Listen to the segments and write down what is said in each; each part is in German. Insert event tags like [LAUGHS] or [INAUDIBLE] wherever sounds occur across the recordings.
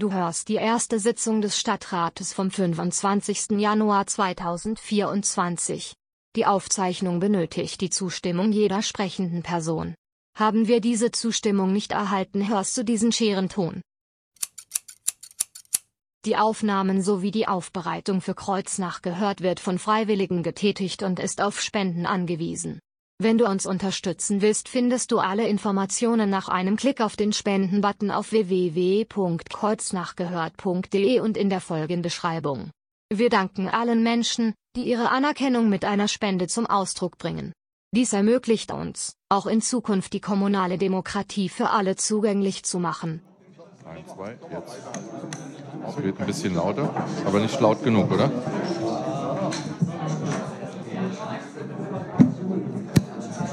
Du hörst die erste Sitzung des Stadtrates vom 25. Januar 2024. Die Aufzeichnung benötigt die Zustimmung jeder sprechenden Person. Haben wir diese Zustimmung nicht erhalten, hörst du diesen Scherenton. Die Aufnahmen sowie die Aufbereitung für Kreuznach gehört wird von Freiwilligen getätigt und ist auf Spenden angewiesen. Wenn du uns unterstützen willst, findest du alle Informationen nach einem Klick auf den Spenden-Button auf www.kreuznachgehört.de und in der Folgenbeschreibung. Wir danken allen Menschen, die ihre Anerkennung mit einer Spende zum Ausdruck bringen. Dies ermöglicht uns, auch in Zukunft die kommunale Demokratie für alle zugänglich zu machen. Ein, zwei, jetzt. Es wird ein bisschen lauter, aber nicht laut genug, oder?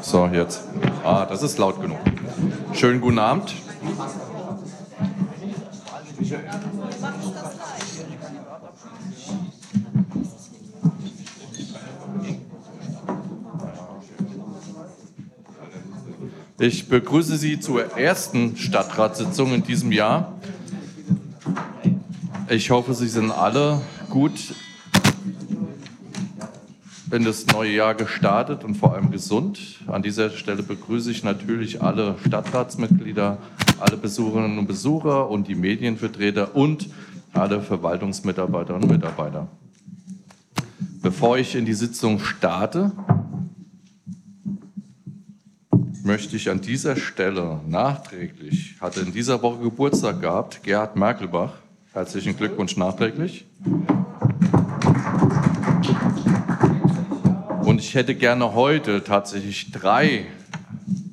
So, jetzt. Ah, das ist laut genug. Schönen guten Abend. Ich begrüße Sie zur ersten Stadtratssitzung in diesem Jahr. Ich hoffe, Sie sind alle gut in das neue Jahr gestartet und vor allem gesund. An dieser Stelle begrüße ich natürlich alle Stadtratsmitglieder, alle Besucherinnen und Besucher und die Medienvertreter und alle Verwaltungsmitarbeiterinnen und Mitarbeiter. Bevor ich in die Sitzung starte, möchte ich an dieser Stelle nachträglich, hatte in dieser Woche Geburtstag gehabt, Gerhard Merkelbach. Herzlichen Glückwunsch nachträglich. Und ich hätte gerne heute tatsächlich drei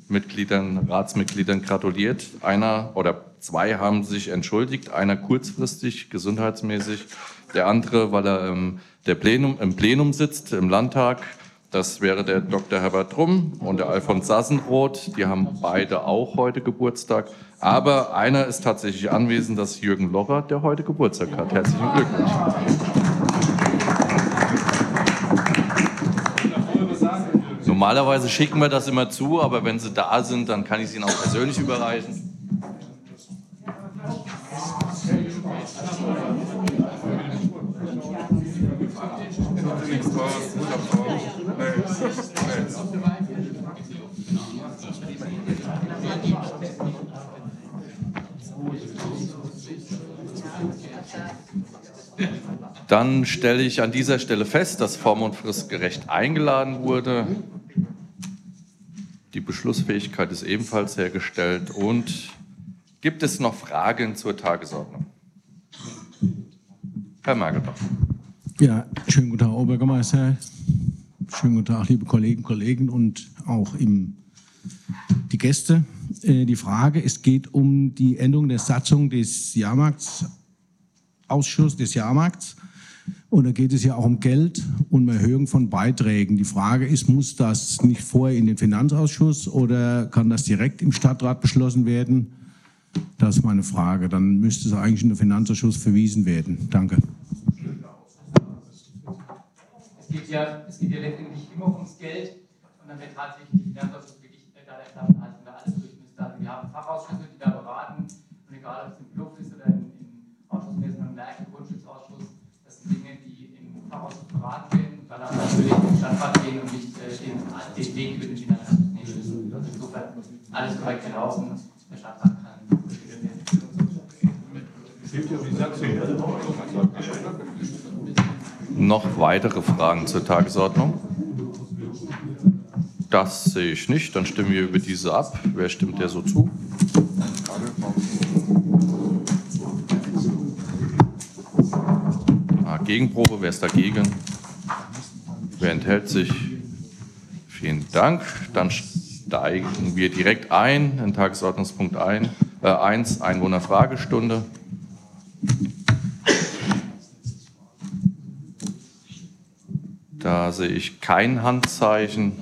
Mitgliedern, Ratsmitgliedern gratuliert. Einer oder zwei haben sich entschuldigt, einer kurzfristig gesundheitsmäßig, der andere, weil er im, der Plenum, im Plenum sitzt, im Landtag das wäre der Dr. Herbert Drum und der Alfons Sassenroth. Die haben beide auch heute Geburtstag. Aber einer ist tatsächlich anwesend, das ist Jürgen Locher, der heute Geburtstag hat. Herzlichen Glückwunsch. Normalerweise schicken wir das immer zu, aber wenn Sie da sind, dann kann ich es Ihnen auch persönlich überreichen. Dann stelle ich an dieser Stelle fest, dass Form und Frist gerecht eingeladen wurde. Die Beschlussfähigkeit ist ebenfalls hergestellt. Und gibt es noch Fragen zur Tagesordnung? Herr Mergelbach. Ja, schönen guten Tag, Herr Oberbürgermeister. Schönen guten Tag, liebe Kolleginnen und Kollegen und auch im, die Gäste. Äh, die Frage, es geht um die Änderung der Satzung des Jahrmarktsausschusses, des Jahrmarkts. Und da geht es ja auch um Geld und um Erhöhung von Beiträgen. Die Frage ist, muss das nicht vorher in den Finanzausschuss oder kann das direkt im Stadtrat beschlossen werden? Das ist meine Frage. Dann müsste es eigentlich in den Finanzausschuss verwiesen werden. Danke. Es geht ja, es geht ja letztendlich immer ums Geld und dann wird tatsächlich die Finanzausschuss wirklich da der Etappen halten, da alles durch müsste. Wir haben Fachausschüsse, die da beraten und egal ob es im Club auch natürlich im Stadtrat gehen und nicht äh, den, den Weg über den Finanzausschuss nehmen müssen. Insofern alles korrekt gelaufen. Der Stadtrat kann. Noch weitere Fragen zur Tagesordnung? Das sehe ich nicht. Dann stimmen wir über diese ab. Wer stimmt der so zu? Ah, Gegenprobe. Wer ist dagegen? Wer enthält sich? Vielen Dank. Dann steigen wir direkt ein in Tagesordnungspunkt 1, äh 1 Einwohnerfragestunde. Da sehe ich kein Handzeichen.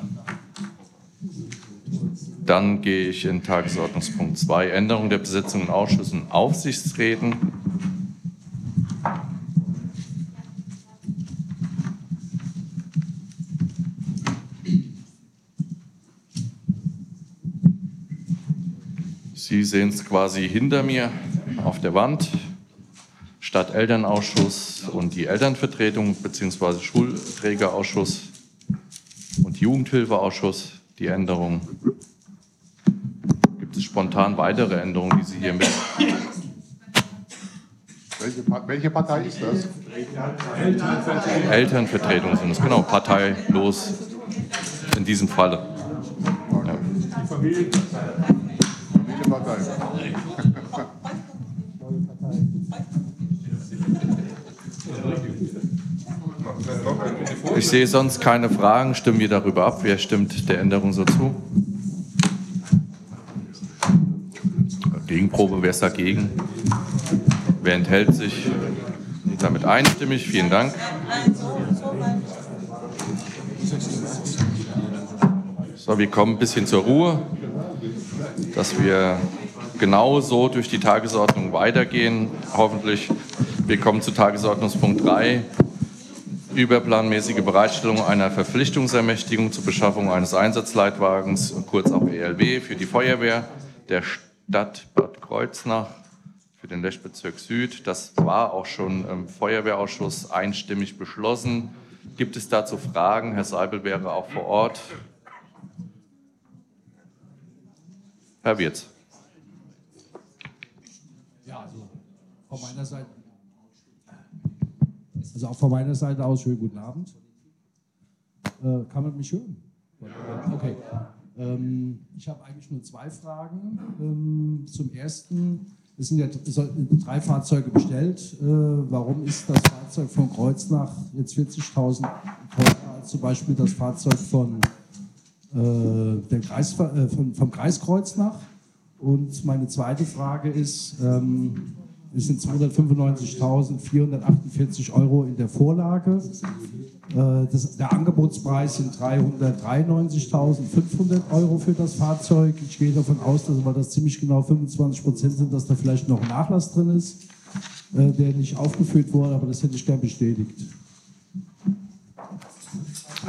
Dann gehe ich in Tagesordnungspunkt 2, Änderung der Besetzung in Ausschüssen und Aufsichtsräten. Sie sehen es quasi hinter mir auf der Wand. Stadtelternausschuss und die Elternvertretung bzw. Schulträgerausschuss und Jugendhilfeausschuss die Änderung. Gibt es spontan weitere Änderungen, die Sie hier mit? Welche, welche Partei ist das? Elternvertretung sind es, genau, parteilos in diesem Falle. Ja. Partei? Ich sehe sonst keine Fragen. Stimmen wir darüber ab? Wer stimmt der Änderung so zu? Gegenprobe, wer ist dagegen? Wer enthält sich? Damit einstimmig. Vielen Dank. So, wir kommen ein bisschen zur Ruhe, dass wir genau so durch die Tagesordnung weitergehen. Hoffentlich. Wir kommen zu Tagesordnungspunkt 3 überplanmäßige Bereitstellung einer Verpflichtungsermächtigung zur Beschaffung eines Einsatzleitwagens, kurz auch ELW, für die Feuerwehr der Stadt Bad Kreuznach für den Lechbezirk Süd. Das war auch schon im Feuerwehrausschuss einstimmig beschlossen. Gibt es dazu Fragen? Herr Seibel wäre auch vor Ort. Herr Wirz. Ja, also von meiner Seite also auch von meiner Seite aus schönen guten Abend. Äh, kann man mich hören? Okay. Ähm, ich habe eigentlich nur zwei Fragen. Ähm, zum ersten, es sind ja drei Fahrzeuge bestellt. Äh, warum ist das Fahrzeug von Kreuznach jetzt 40.000 teurer als zum Beispiel das Fahrzeug von, der Kreis, äh, vom, vom Kreis Kreuznach? Und meine zweite Frage ist, ähm, es sind 295.448 Euro in der Vorlage. Äh, das, der Angebotspreis sind 393.500 Euro für das Fahrzeug. Ich gehe davon aus, dass, weil das ziemlich genau 25 Prozent sind, dass da vielleicht noch Nachlass drin ist, äh, der nicht aufgeführt wurde, aber das hätte ich gern bestätigt.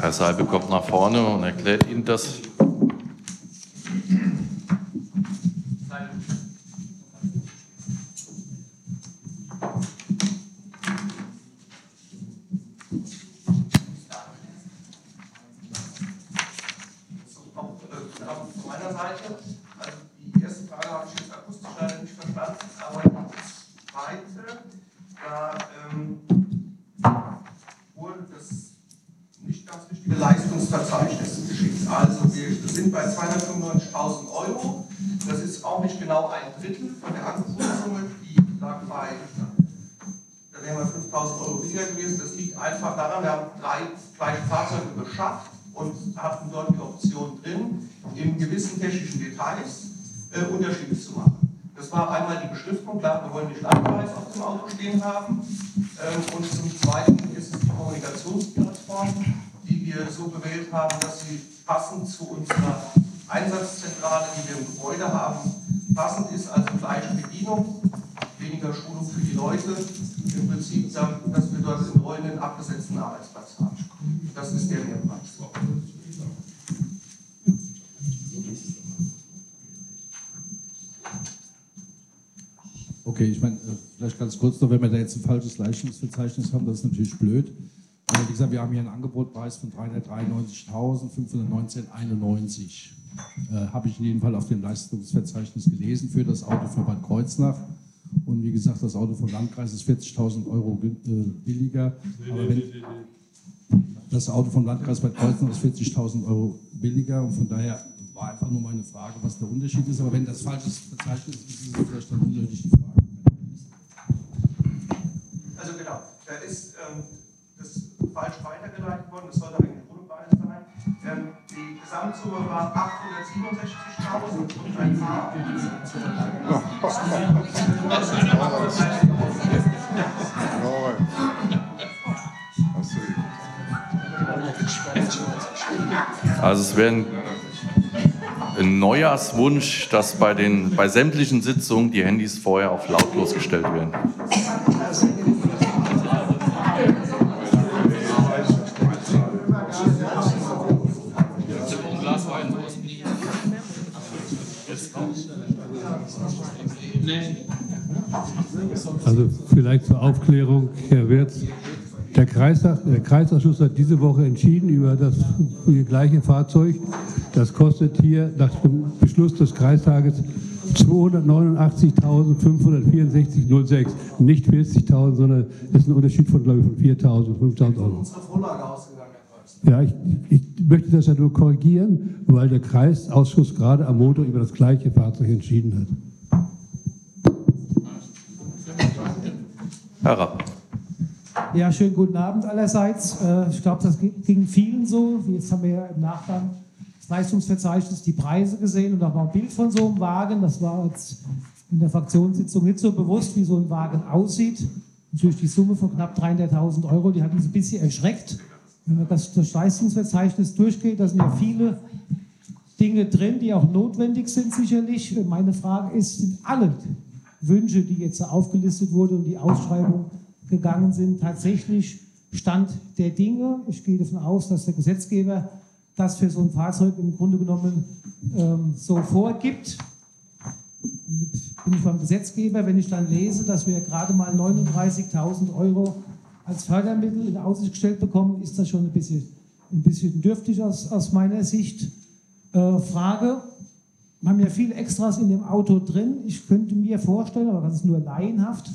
Herr Salbe kommt nach vorne und erklärt Ihnen das. 50.000 Euro weniger gewesen. Das liegt einfach daran, wir haben drei gleiche Fahrzeuge beschafft und hatten dort die Option drin, in gewissen technischen Details äh, Unterschiede zu machen. Das war einmal die Beschriftung, klar, wir wollen die Landpreis auf dem Auto stehen haben. Ähm, und zum Zweiten ist es die Kommunikationsplattform, die wir so gewählt haben, dass sie passend zu unserer Einsatzzentrale, die wir im Gebäude haben, passend ist, also gleiche Bedienung, weniger Schulung für die Leute, kurz noch, wenn wir da jetzt ein falsches Leistungsverzeichnis haben, das ist natürlich blöd. Aber wie gesagt, wir haben hier einen Angebotpreis von 393.519,91. Äh, Habe ich in jedem Fall auf dem Leistungsverzeichnis gelesen für das Auto für Bad Kreuznach. Und wie gesagt, das Auto vom Landkreis ist 40.000 Euro äh, billiger. Aber wenn das Auto vom Landkreis Bad Kreuznach ist 40.000 Euro billiger und von daher war einfach nur meine Frage, was der Unterschied ist. Aber wenn das falsches Verzeichnis ist, ist es vielleicht dann unnötig die Frage. falsch weitergeleitet worden. Das sollte eigentlich. Ähm, die Gesamtsumme war 867.000 und ein paar. Also es wäre ein Neujahrswunsch, dass bei, den, bei sämtlichen Sitzungen die Handys vorher auf lautlos gestellt werden. Also vielleicht zur Aufklärung, Herr Wirz. Der, Kreistag, der Kreisausschuss hat diese Woche entschieden über das gleiche Fahrzeug. Das kostet hier nach dem Beschluss des Kreistages 289.564,06. Nicht 40.000, sondern es ist ein Unterschied von, glaube ich, von 4.000, 5.000 Euro. Ja, ich, ich möchte das ja nur korrigieren, weil der Kreisausschuss gerade am Montag über das gleiche Fahrzeug entschieden hat. Herr Rapp. Ja, schönen guten Abend allerseits. Äh, ich glaube, das ging vielen so. Jetzt haben wir ja im Nachgang das Leistungsverzeichnis die Preise gesehen und auch mal ein Bild von so einem Wagen. Das war jetzt in der Fraktionssitzung nicht so bewusst, wie so ein Wagen aussieht. Natürlich die Summe von knapp 300.000 Euro, die hat uns ein bisschen erschreckt. Wenn man das, das Leistungsverzeichnis durchgeht, da sind ja viele Dinge drin, die auch notwendig sind sicherlich. Meine Frage ist, sind alle Wünsche, die jetzt aufgelistet wurden und die Ausschreibung gegangen sind, tatsächlich Stand der Dinge. Ich gehe davon aus, dass der Gesetzgeber das für so ein Fahrzeug im Grunde genommen ähm, so vorgibt. Bin ich beim Gesetzgeber, wenn ich dann lese, dass wir gerade mal 39.000 Euro als Fördermittel in Aussicht gestellt bekommen, ist das schon ein bisschen, ein bisschen dürftig aus, aus meiner Sicht. Äh, Frage, wir haben ja viele Extras in dem Auto drin. Ich könnte mir vorstellen, aber das ist nur laienhaft,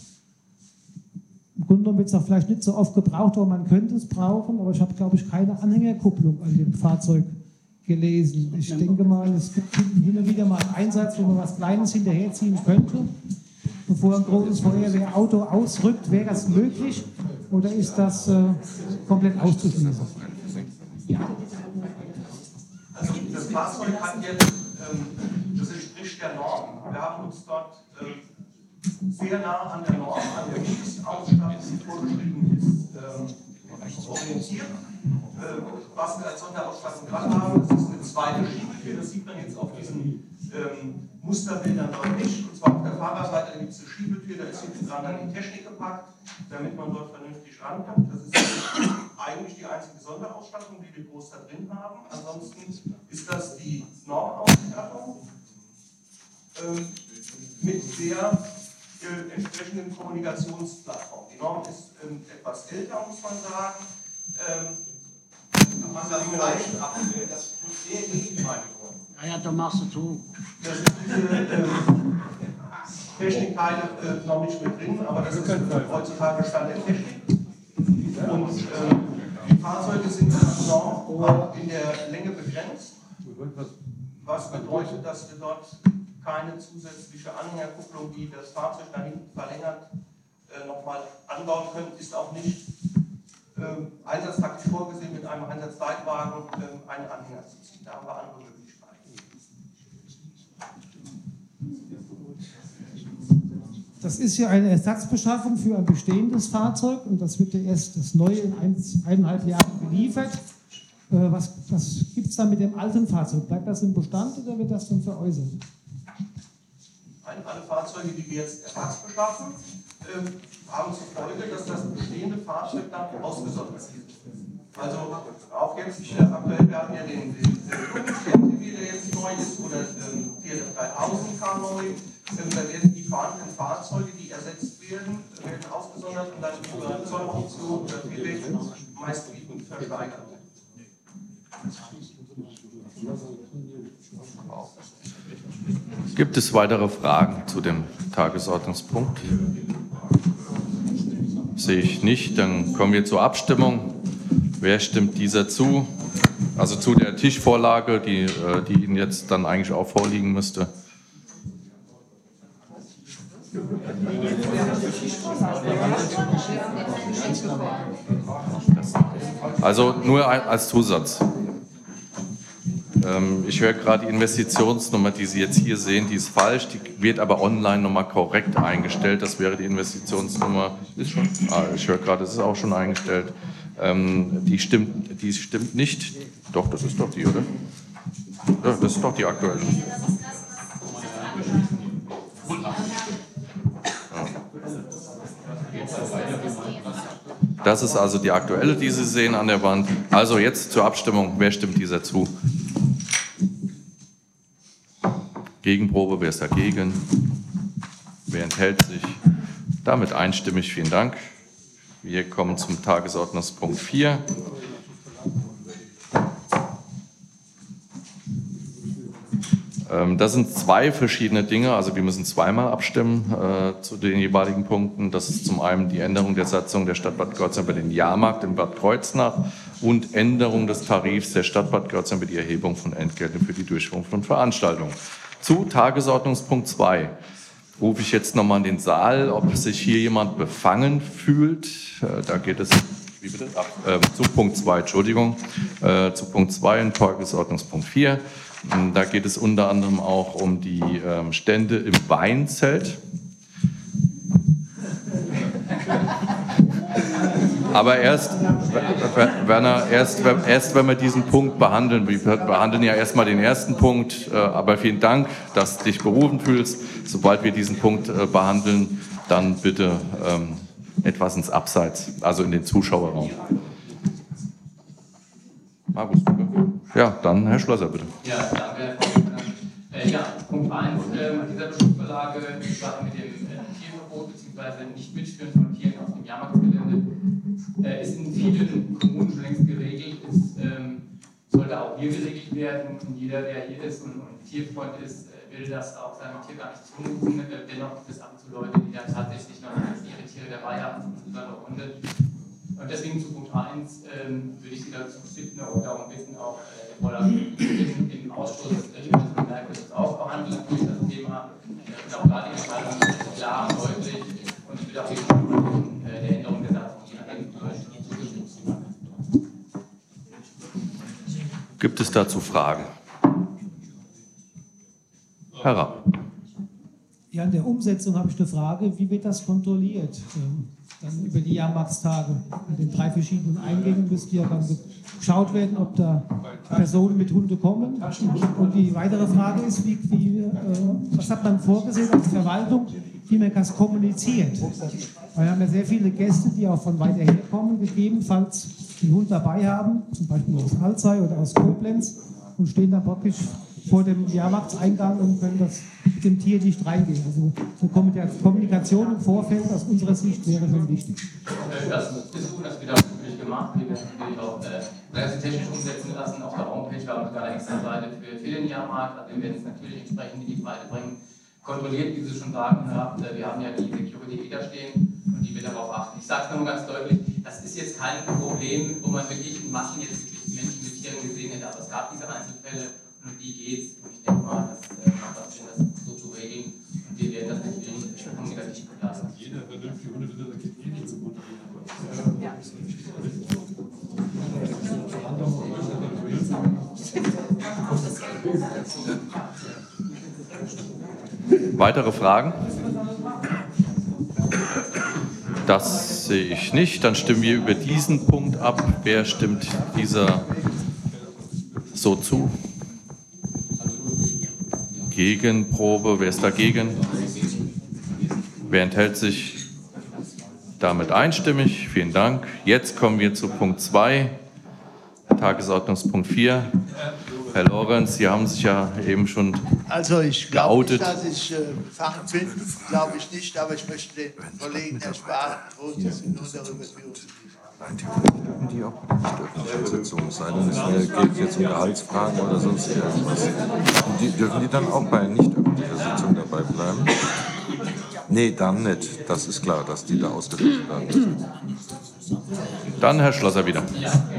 im Grunde genommen wird es auch vielleicht nicht so oft gebraucht, aber man könnte es brauchen. Aber ich habe, glaube ich, keine Anhängerkupplung an dem Fahrzeug gelesen. Ich denke mal, es gibt hin und wieder mal einen Einsatz, wo man was Kleines hinterherziehen könnte. Bevor ein großes Feuerwehrauto ausrückt, wäre das möglich? Oder ist das äh, komplett auszuschließen? Ja. Also das Fahrzeug hat jetzt, das entspricht der Norm. Wir haben uns dort äh, sehr nah an der Norm, an der Mindestausstattung, die vorgeschrieben ist, äh, orientiert. Was wir als Sonderausstattung dran haben, das ist eine zweite Schiebetür, das sieht man jetzt auf diesen ähm, Musterbildern deutlich. Und zwar auf der Fahrerseite gibt es eine Schiebetür, da ist hinten dran dann die Technik gepackt, damit man dort vernünftig rankommt. Das ist eigentlich die einzige Sonderausstattung, die wir groß da drin haben. Ansonsten ist das die Normausstattung ähm, mit der äh, entsprechenden Kommunikationsplattform. Die Norm ist ähm, etwas älter, muss man sagen. Ähm, man das vielleicht ab, das tut sehr gegen die Ja, ja, da machst du zu. Das sind diese ähm, Technikteile äh, noch nicht mit drin, aber das ist heutzutage Stand der Technik. Und äh, die Fahrzeuge sind in der Länge begrenzt, was bedeutet, dass wir dort keine zusätzliche Anhängerkupplung, die das Fahrzeug nach hinten verlängert, äh, nochmal anbauen können, ist auch nicht äh, einsatztaktisch vorgesehen, mit einem Einsatzleitwagen äh, einen Anhänger zu ziehen. Da haben wir andere Möglichkeiten. Das ist ja eine Ersatzbeschaffung für ein bestehendes Fahrzeug und das wird ja erst das neue in ein, eineinhalb Jahren geliefert. Äh, was was gibt es da mit dem alten Fahrzeug? Bleibt das im Bestand oder wird das dann veräußert? alle Fahrzeuge, die wir jetzt Ersatz beschaffen, ähm, haben zur Folge, dass das bestehende Fahrzeug dann ausgesondert wird. Also auch jetzt äh, aktuell, wir hatten ja den, den, der jetzt neu ist, oder ähm, TLF 3000 kam neu. Da werden fahrenden Fahrzeuge, die ersetzt werden, werden ausgesondert und dann über Zolloption oder Tilweg meistbietend versteigert. Gibt es weitere Fragen zu dem Tagesordnungspunkt? Sehe ich nicht. Dann kommen wir zur Abstimmung. Wer stimmt dieser zu? Also zu der Tischvorlage, die, äh, die Ihnen jetzt dann eigentlich auch vorliegen müsste. Also nur als Zusatz. Ähm, ich höre gerade die Investitionsnummer, die Sie jetzt hier sehen, die ist falsch, die wird aber online nochmal korrekt eingestellt. Das wäre die Investitionsnummer. Ist schon? Ah, ich höre gerade, es ist auch schon eingestellt. Ähm, die, stimmt, die stimmt nicht. Doch, das ist doch die, oder? Ja, das ist doch die aktuelle. Das ist also die aktuelle, die Sie sehen an der Wand. Also jetzt zur Abstimmung. Wer stimmt dieser zu? Gegenprobe, wer ist dagegen? Wer enthält sich? Damit einstimmig vielen Dank. Wir kommen zum Tagesordnungspunkt 4. das sind zwei verschiedene Dinge, also wir müssen zweimal abstimmen äh, zu den jeweiligen Punkten. Das ist zum einen die Änderung der Satzung der Stadt Bad Kreuznach über den Jahrmarkt in Bad Kreuznach und Änderung des Tarifs der Stadt Bad Kreuznach über die Erhebung von Entgelten für die Durchführung von Veranstaltungen. Zu Tagesordnungspunkt 2 rufe ich jetzt nochmal in den Saal, ob sich hier jemand befangen fühlt. Äh, da geht es wie bitte? Ach, äh, zu Punkt 2, Entschuldigung, zu Punkt 2 in Tagesordnungspunkt 4. Ähm, da geht es unter anderem auch um die ähm, Stände im Weinzelt. Aber erst, Werner, erst, erst wenn wir diesen Punkt behandeln. Wir behandeln ja erstmal den ersten Punkt. Äh, aber vielen Dank, dass du dich berufen fühlst. Sobald wir diesen Punkt äh, behandeln, dann bitte ähm, etwas ins Abseits, also in den Zuschauerraum. Markus, ja, dann Herr Schlosser, bitte. Ja, danke, Herr Vorsitzender. Äh, ja, Punkt 1 äh, dieser Beschlussvorlage, die Sache mit dem äh, Tierverbot bzw. Nicht-Mitführen von Tieren auf dem Jahrmarktgelände, äh, ist in vielen Kommunen schon längst geregelt, ist, ähm, sollte auch hier geregelt werden. Und jeder, der hier ist und, und Tierfreund ist, äh, will das auch seinem Tier gar nicht zumuten. Äh, dennoch gibt es ab und zu Leute, die dann tatsächlich noch ihre Tiere dabei haben, insbesondere Hunde. Und deswegen zu Punkt 1 ähm, würde ich Sie dazu bitten, auch darum bitten, auch äh, Vorlagen im Ausschuss äh, das auch behandeln durch das Thema. Und auch da die Entscheidung ist klar und deutlich. Und ich würde auch die äh, der Änderung der Satzung Gibt es dazu Fragen? Herr Rapp. Ja, in der Umsetzung habe ich eine Frage. Wie wird das kontrolliert? Ähm, dann über die Jahrmarktstage. In den drei verschiedenen Eingängen müsste ja dann geschaut werden, ob da Personen mit Hunde kommen. Und die weitere Frage ist, wie, wie, äh, was hat man vorgesehen als Verwaltung, wie man das kommuniziert? Weil wir haben ja sehr viele Gäste, die auch von weiter her kommen, gegebenenfalls den Hund dabei haben, zum Beispiel aus Alzey oder aus Koblenz, und stehen dann praktisch vor dem Jahrmarktseingang und können das mit dem Tier nicht reingehen. Also eine Kommunikation im Vorfeld aus unserer Sicht wäre schon wichtig. Das ist gut, das wird auch natürlich gemacht. Wir werden natürlich auch äh, technisch umsetzen lassen auf der Homepage. Wir haben sogar eine extra Seite für, für den Jahrmarkt. Also wir werden es natürlich entsprechend in die Breite bringen. Kontrolliert, wie Sie schon sagen, habt. Wir haben ja die Security da stehen und die wird darauf achten. Ich sage es nochmal ganz deutlich, das ist jetzt kein Problem, wo man wirklich in Massen jetzt Menschen mit Tieren gesehen hätte, aber es gab diese Einzelfälle um die geht es. Und ich denke mal, das äh, macht das Sinn, das so zu regeln. Und wir werden das natürlich kommunikativ begleiten. Jeder vernünftige Hundebesitzer geht eh nicht zum. Ja. Weitere Fragen? Das sehe ich nicht. Dann stimmen wir über diesen Punkt ab. Wer stimmt dieser so zu? Gegenprobe. Wer ist dagegen? Wer enthält sich? Damit einstimmig. Vielen Dank. Jetzt kommen wir zu Punkt 2, Tagesordnungspunkt 4. Herr Lorenz, Sie haben sich ja eben schon Also ich glaube nicht, dass ich äh, Fach bin, glaube ich nicht, aber ich möchte den Kollegen ersparen, großes nur darüber führen. Nein, theoretisch dürfen die auch bei der nicht öffentlichen Sitzung, es sei denn, es geht jetzt um Gehaltsfragen oder sonst irgendwas. Und die, dürfen die dann auch bei nicht öffentlicher Sitzung dabei bleiben? Nee, dann nicht. Das ist klar, dass die da ausgeschlossen werden müssen. Dann Herr Schlosser wieder.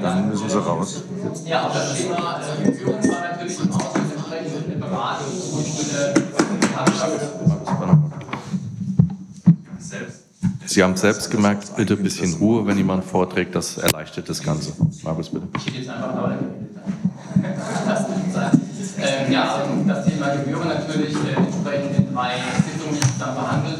Dann müssen Sie raus. Ja, aber das Thema Führung war natürlich im Ausschuss entsprechend eine Beratung und eine Sie haben selbst gemerkt, bitte ein bisschen Ruhe, wenn jemand vorträgt, das erleichtert das Ganze. Markus, bitte. Ich jetzt einfach mal ähm, Ja, das Thema Gebühren natürlich äh, entsprechend in drei Sitzungen dann behandelt.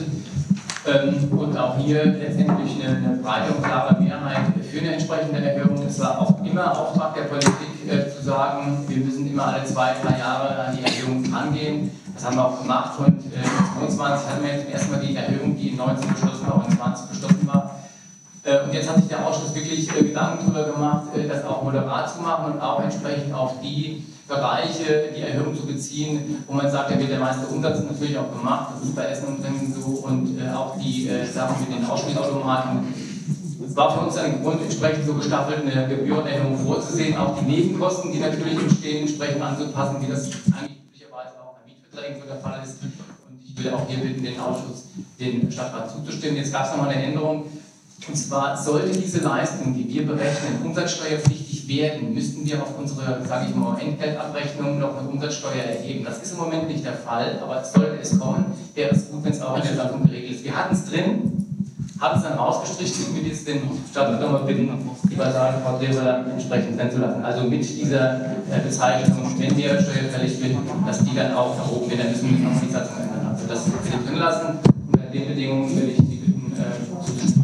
Ähm, und auch hier letztendlich eine, eine breite und klare Mehrheit für eine entsprechende Erhöhung. Es war auch immer Auftrag der Politik äh, zu sagen, wir müssen immer alle zwei, drei Jahre an die Erhöhung angehen. Das haben wir auch gemacht und äh, 22 hatten wir jetzt erstmal die Erhöhung, die in 19 beschlossen war und in 20 beschlossen war. Äh, und jetzt hat sich der Ausschuss wirklich äh, Gedanken darüber gemacht, äh, das auch moderat zu machen und auch entsprechend auf die Bereiche die Erhöhung zu beziehen, wo man sagt, da wird der meiste Umsatz natürlich auch gemacht, das ist bei Essenunternehmen so und äh, auch die äh, Sachen mit den Ausspielautomaten. Es war für uns ein Grund, entsprechend so gestaffelt eine Gebührenerhöhung vorzusehen, auch die Nebenkosten, die natürlich entstehen, entsprechend anzupassen, wie das eigentlich Mietverträgen so der Fall ist. Und ich will auch hier bitten, den Ausschuss, den Stadtrat zuzustimmen. Jetzt gab es nochmal eine Änderung. Und zwar sollte diese Leistung, die wir berechnen, umsatzsteuerpflichtig werden, müssten wir auf unsere, sage ich mal, Entgeltabrechnung noch eine Umsatzsteuer erheben. Das ist im Moment nicht der Fall, aber sollte es kommen, wäre es gut, wenn es auch in der Satzung geregelt ist. Wir hatten es drin, haben es dann rausgestrichen, mit jetzt den Stadtrat nochmal bitten, die Basale Frau Drewer entsprechend nennen zu lassen. Also mit dieser äh, Bezeichnung, wenn Mehrwertsteuer fällig wird, dass die dann auch erhoben wird, dann müssen wir noch die Satzung ändern. Also das will ich drin lassen. Unter den Bedingungen will ich die bitten, äh, zu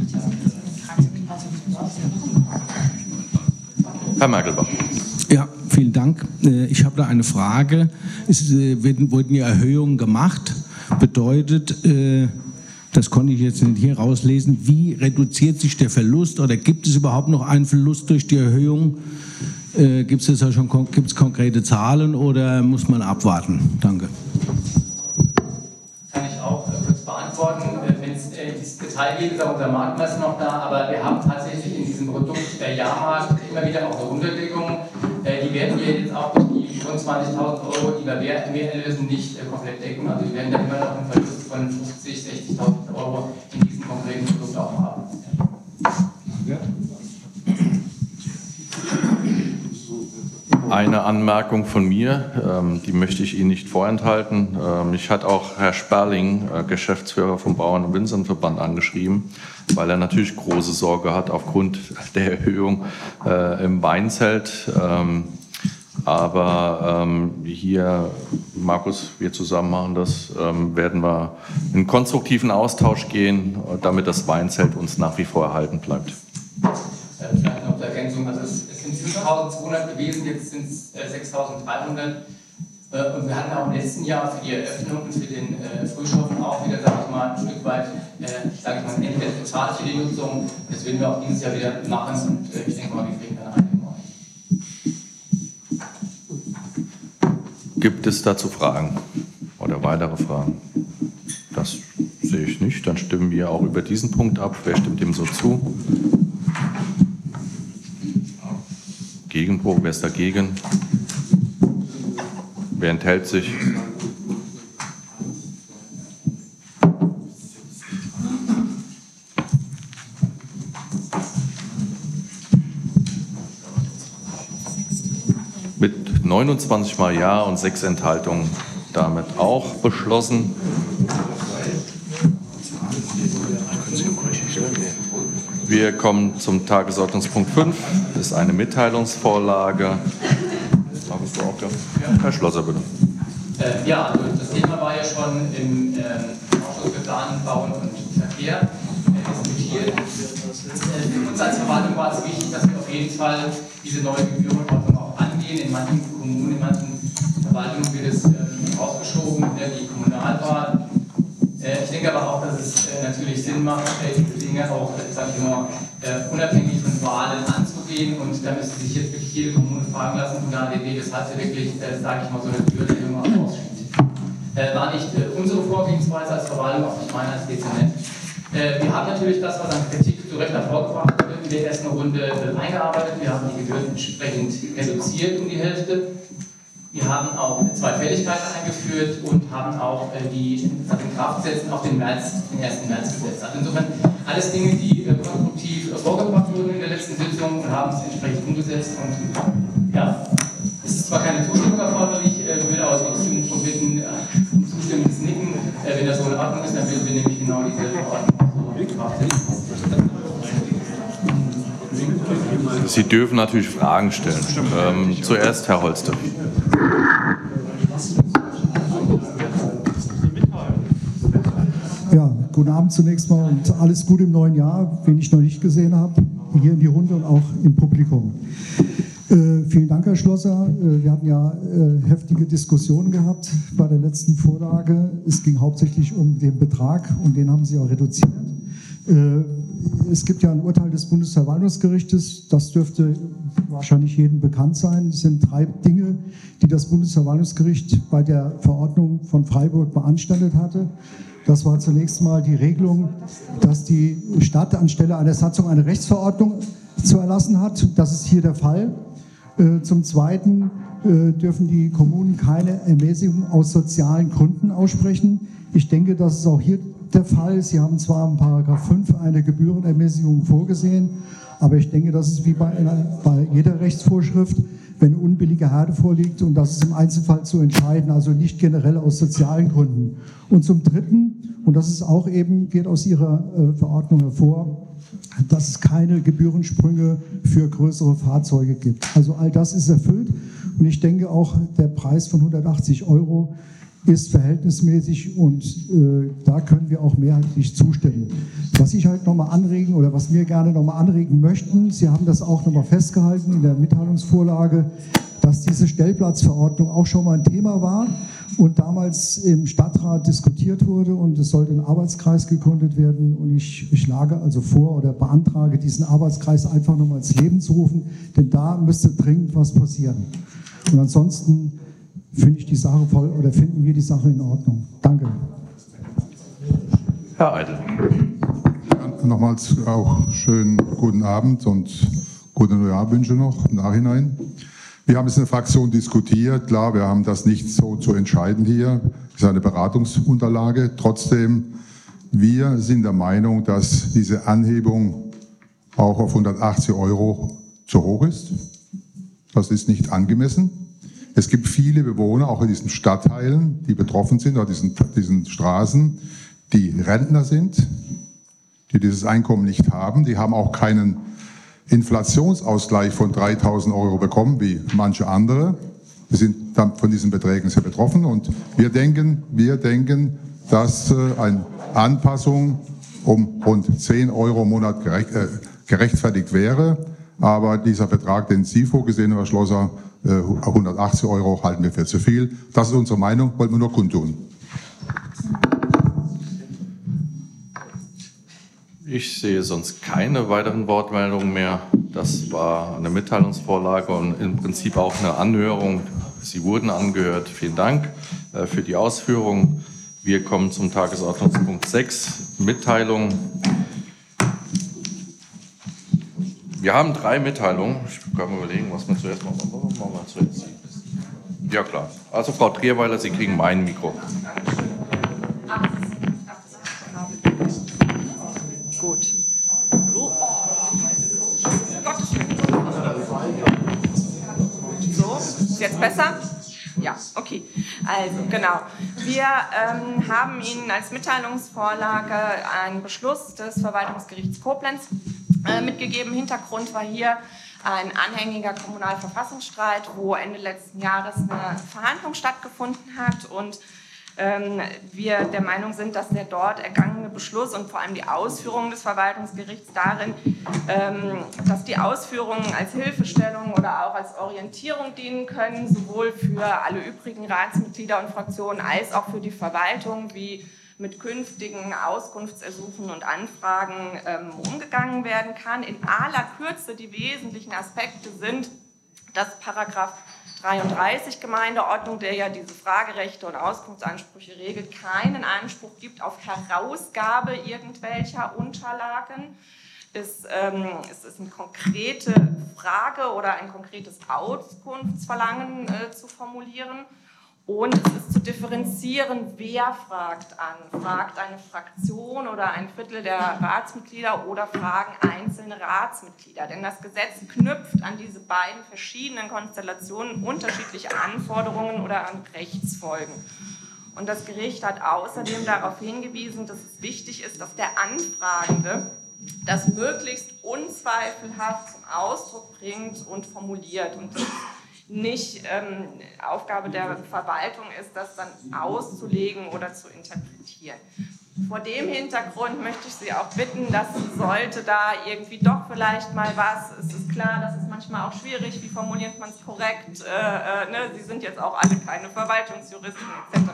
Herr Merkelbach. Ja, vielen Dank. Äh, ich habe da eine Frage. Es äh, wurden ja Erhöhungen gemacht. Bedeutet, das konnte ich jetzt nicht hier rauslesen, wie reduziert sich der Verlust oder gibt es überhaupt noch einen Verlust durch die Erhöhung? Gibt es da schon gibt's konkrete Zahlen oder muss man abwarten? Danke. Kann ich auch kurz beantworten. Wenn es ins Detail geht, ist auch unser Marktmeister noch da, aber wir haben tatsächlich in diesem Produkt der Jahrmarkt immer wieder auch eine Unterdeckung. Die werden wir jetzt auch durch die 25.000 Euro, die wir Mehrerlösen nicht komplett decken. Also wir werden da immer noch einen Verlust von 50.000, 60.000 Euro in diesem konkreten Produkt auch haben. Eine Anmerkung von mir, ähm, die möchte ich Ihnen nicht vorenthalten. Ähm, mich hat auch Herr Sperling, äh, Geschäftsführer vom Bauern- und Winzernverband, angeschrieben, weil er natürlich große Sorge hat aufgrund der Erhöhung äh, im Weinzelt. Aber ähm, hier, Markus, wir zusammen machen das, ähm, werden wir in konstruktiven Austausch gehen, damit das Weinzelt uns nach wie vor erhalten bleibt. Vielleicht noch zur Ergänzung, also es, es sind 5.200 gewesen, jetzt sind es äh, 6.300. Äh, und wir hatten auch im letzten Jahr für die Eröffnung und für den äh, Frühschoppen auch wieder, sage ich mal, ein Stück weit, äh, sage ich mal, bezahlt für die Nutzung. Das werden wir auch dieses Jahr wieder machen und äh, ich denke mal, wir kriegen Gibt es dazu Fragen oder weitere Fragen? Das sehe ich nicht. Dann stimmen wir auch über diesen Punkt ab. Wer stimmt dem so zu? Gegenpunkt, wer ist dagegen? Wer enthält sich? 29 Mal Ja und 6 Enthaltungen damit auch beschlossen. Wir kommen zum Tagesordnungspunkt 5. Das ist eine Mitteilungsvorlage. Herr Schlosser, bitte. Äh, ja, also das Thema war ja schon im äh, Ausschuss für Planen, Bauen und Verkehr äh, diskutiert. Äh, für uns als Verwaltung war es wichtig, dass wir auf jeden Fall diese neue Gebührenordnung auch angehen. In manchen Verwaltungen wird es ähm, ausgeschoben, die kommunal war. Äh, ich denke aber auch, dass es äh, natürlich Sinn macht, diese Dinge auch, sag ich mal, unabhängig von Wahlen anzugehen. Und da müsste sich jetzt wirklich jede Kommune fragen lassen, von der ADD, weshalb sie wirklich, sage ich mal, so eine Gebührenerhöhung ausschiebt. war nicht unsere Vorgehensweise als Verwaltung, auch nicht meine als Dezernent. wir haben natürlich das, was an Kritik zu Recht hervorgebracht wird, in der ersten Runde eingearbeitet. Wir haben die Gebühren entsprechend reduziert um die Hälfte. Wir haben auch zwei Fälligkeiten eingeführt und haben auch äh, die also in Kraft setzen auf den März, den 1. März gesetzt. Also insofern alles Dinge, die äh, konstruktiv äh, vorgebracht wurden in der letzten Sitzung und haben es entsprechend umgesetzt. Und ja, es ist zwar keine Zustimmung erforderlich, äh, würde aber trotzdem bitten, um zustimmendes Nicken. wenn das so in Ordnung ist, dann würden wir nämlich genau diese Verordnung so setzen. Sie dürfen natürlich Fragen stellen. Ähm, zuerst Herr Holste. Guten Abend zunächst mal und alles Gute im neuen Jahr, wen ich noch nicht gesehen habe, hier in die Runde und auch im Publikum. Äh, vielen Dank, Herr Schlosser. Äh, wir hatten ja äh, heftige Diskussionen gehabt bei der letzten Vorlage. Es ging hauptsächlich um den Betrag und den haben Sie auch reduziert. Äh, es gibt ja ein Urteil des Bundesverwaltungsgerichtes, das dürfte wahrscheinlich jedem bekannt sein. Es sind drei Dinge, die das Bundesverwaltungsgericht bei der Verordnung von Freiburg beanstandet hatte. Das war zunächst mal die Regelung, dass die Stadt anstelle einer Satzung eine Rechtsverordnung zu erlassen hat. Das ist hier der Fall. Äh, zum Zweiten äh, dürfen die Kommunen keine Ermäßigung aus sozialen Gründen aussprechen. Ich denke, das ist auch hier der Fall. Sie haben zwar in Paragraph 5 eine Gebührenermäßigung vorgesehen, aber ich denke, das ist wie bei, einer, bei jeder Rechtsvorschrift, wenn unbillige Herde vorliegt und das ist im Einzelfall zu entscheiden, also nicht generell aus sozialen Gründen. Und zum Dritten, und das ist auch eben, geht aus Ihrer äh, Verordnung hervor, dass es keine Gebührensprünge für größere Fahrzeuge gibt. Also all das ist erfüllt und ich denke auch, der Preis von 180 Euro ist verhältnismäßig und äh, da können wir auch mehrheitlich zustimmen. Was ich halt nochmal anregen oder was wir gerne nochmal anregen möchten, Sie haben das auch nochmal festgehalten in der Mitteilungsvorlage, dass diese Stellplatzverordnung auch schon mal ein Thema war und damals im Stadtrat diskutiert wurde und es sollte ein Arbeitskreis gegründet werden und ich, schlage also vor oder beantrage, diesen Arbeitskreis einfach nochmal ins Leben zu rufen, denn da müsste dringend was passieren. Und ansonsten finde ich die Sache voll oder finden wir die Sache in Ordnung. Danke. Herr Eidel. Nochmals auch schönen guten Abend und gute Neujahrwünsche noch im Nachhinein. Wir haben es in der Fraktion diskutiert. Klar, wir haben das nicht so zu entscheiden hier. Es ist eine Beratungsunterlage. Trotzdem, wir sind der Meinung, dass diese Anhebung auch auf 180 Euro zu hoch ist. Das ist nicht angemessen. Es gibt viele Bewohner, auch in diesen Stadtteilen, die betroffen sind, oder diesen, diesen Straßen, die Rentner sind, die dieses Einkommen nicht haben. Die haben auch keinen Inflationsausgleich von 3000 Euro bekommen, wie manche andere. Wir sind von diesen Beträgen sehr betroffen und wir denken, wir denken, dass äh, eine Anpassung um rund 10 Euro im Monat gerecht, äh, gerechtfertigt wäre. Aber dieser Betrag, den Sie vorgesehen haben, Herr Schlosser, 180 äh, Euro halten wir für zu viel. Das ist unsere Meinung, wollten wir nur kundtun. Ich sehe sonst keine weiteren Wortmeldungen mehr. Das war eine Mitteilungsvorlage und im Prinzip auch eine Anhörung. Sie wurden angehört. Vielen Dank äh, für die Ausführungen. Wir kommen zum Tagesordnungspunkt 6, Mitteilung Wir haben drei Mitteilungen. Ich kann mal überlegen, was wir zuerst machen. Machen wir zuerst. Ja, klar. Also, Frau Trierweiler, Sie kriegen mein Mikro. Gut. So, ist jetzt besser? Ja, okay. Also genau. Wir ähm, haben Ihnen als Mitteilungsvorlage einen Beschluss des Verwaltungsgerichts Koblenz äh, mitgegeben. Hintergrund war hier ein anhängiger Kommunalverfassungsstreit, wo Ende letzten Jahres eine Verhandlung stattgefunden hat und ähm, wir der Meinung sind, dass der dort ergangene Beschluss und vor allem die Ausführungen des Verwaltungsgerichts darin, ähm, dass die Ausführungen als Hilfestellung oder auch als Orientierung dienen können, sowohl für alle übrigen Ratsmitglieder und Fraktionen als auch für die Verwaltung, wie mit künftigen Auskunftsersuchen und Anfragen ähm, umgegangen werden kann. In aller Kürze die wesentlichen Aspekte sind, dass Paragraph 33 Gemeindeordnung, der ja diese Fragerechte und Auskunftsansprüche regelt, keinen Anspruch gibt auf Herausgabe irgendwelcher Unterlagen. Es, ähm, es ist eine konkrete Frage oder ein konkretes Auskunftsverlangen äh, zu formulieren. Und es ist zu differenzieren, wer fragt an. Fragt eine Fraktion oder ein Viertel der Ratsmitglieder oder fragen einzelne Ratsmitglieder. Denn das Gesetz knüpft an diese beiden verschiedenen Konstellationen unterschiedliche Anforderungen oder an Rechtsfolgen. Und das Gericht hat außerdem darauf hingewiesen, dass es wichtig ist, dass der Anfragende das möglichst unzweifelhaft zum Ausdruck bringt und formuliert. Und das nicht ähm, Aufgabe der Verwaltung ist, das dann auszulegen oder zu interpretieren. Vor dem Hintergrund möchte ich Sie auch bitten, dass sollte da irgendwie doch vielleicht mal was, es ist klar, das ist manchmal auch schwierig, wie formuliert man es korrekt, äh, äh, ne? Sie sind jetzt auch alle keine Verwaltungsjuristen etc.,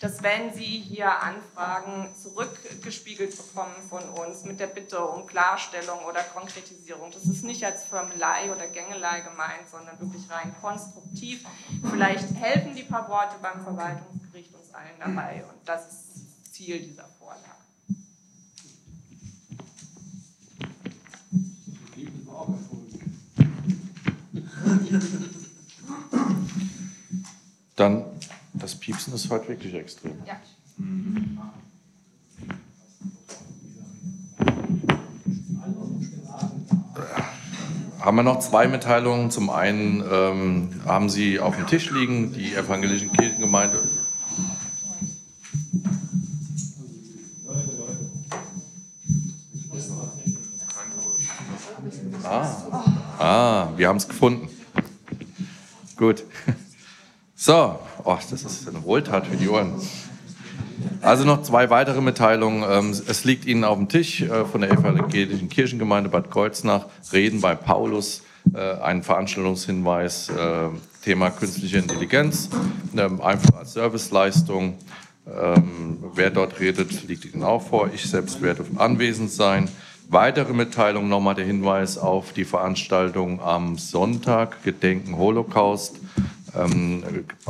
dass wenn Sie hier Anfragen zurückgespiegelt bekommen von uns mit der Bitte um Klarstellung oder Konkretisierung, das ist nicht als Firmelei oder Gängelei gemeint, sondern wirklich rein konstruktiv. Vielleicht helfen die paar Worte beim Verwaltungsgericht uns allen dabei und das ist das Ziel dieser Vorlage. Dann, das Piepsen ist heute wirklich extrem. Ja. Haben wir noch zwei Mitteilungen. Zum einen ähm, haben Sie auf dem Tisch liegen die evangelische Kirchengemeinde. Ah, ah wir haben es gefunden. Gut. [LAUGHS] So, oh, das ist eine Wohltat für die Ohren. Also noch zwei weitere Mitteilungen. Ähm, es liegt Ihnen auf dem Tisch äh, von der evangelischen Kirchengemeinde Bad Kreuznach Reden bei Paulus, äh, ein Veranstaltungshinweis, äh, Thema künstliche Intelligenz, ähm, einfach als Serviceleistung. Ähm, wer dort redet, liegt Ihnen auch vor. Ich selbst werde anwesend sein. Weitere Mitteilung nochmal der Hinweis auf die Veranstaltung am Sonntag, Gedenken Holocaust. Ähm,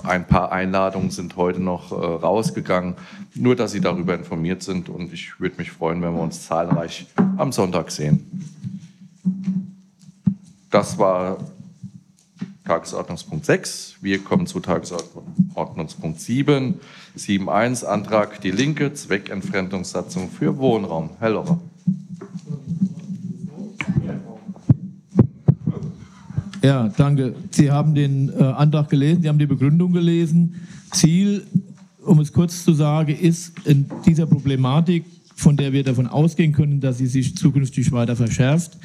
ein paar Einladungen sind heute noch äh, rausgegangen. Nur, dass Sie darüber informiert sind und ich würde mich freuen, wenn wir uns zahlreich am Sonntag sehen. Das war Tagesordnungspunkt 6. Wir kommen zu Tagesordnungspunkt 7. 7.1 Antrag Die Linke, Zweckentfremdungssatzung für Wohnraum. Herr Locher. Ja, danke. Sie haben den äh, Antrag gelesen, Sie haben die Begründung gelesen. Ziel, um es kurz zu sagen, ist in dieser Problematik, von der wir davon ausgehen können, dass sie sich zukünftig weiter verschärft,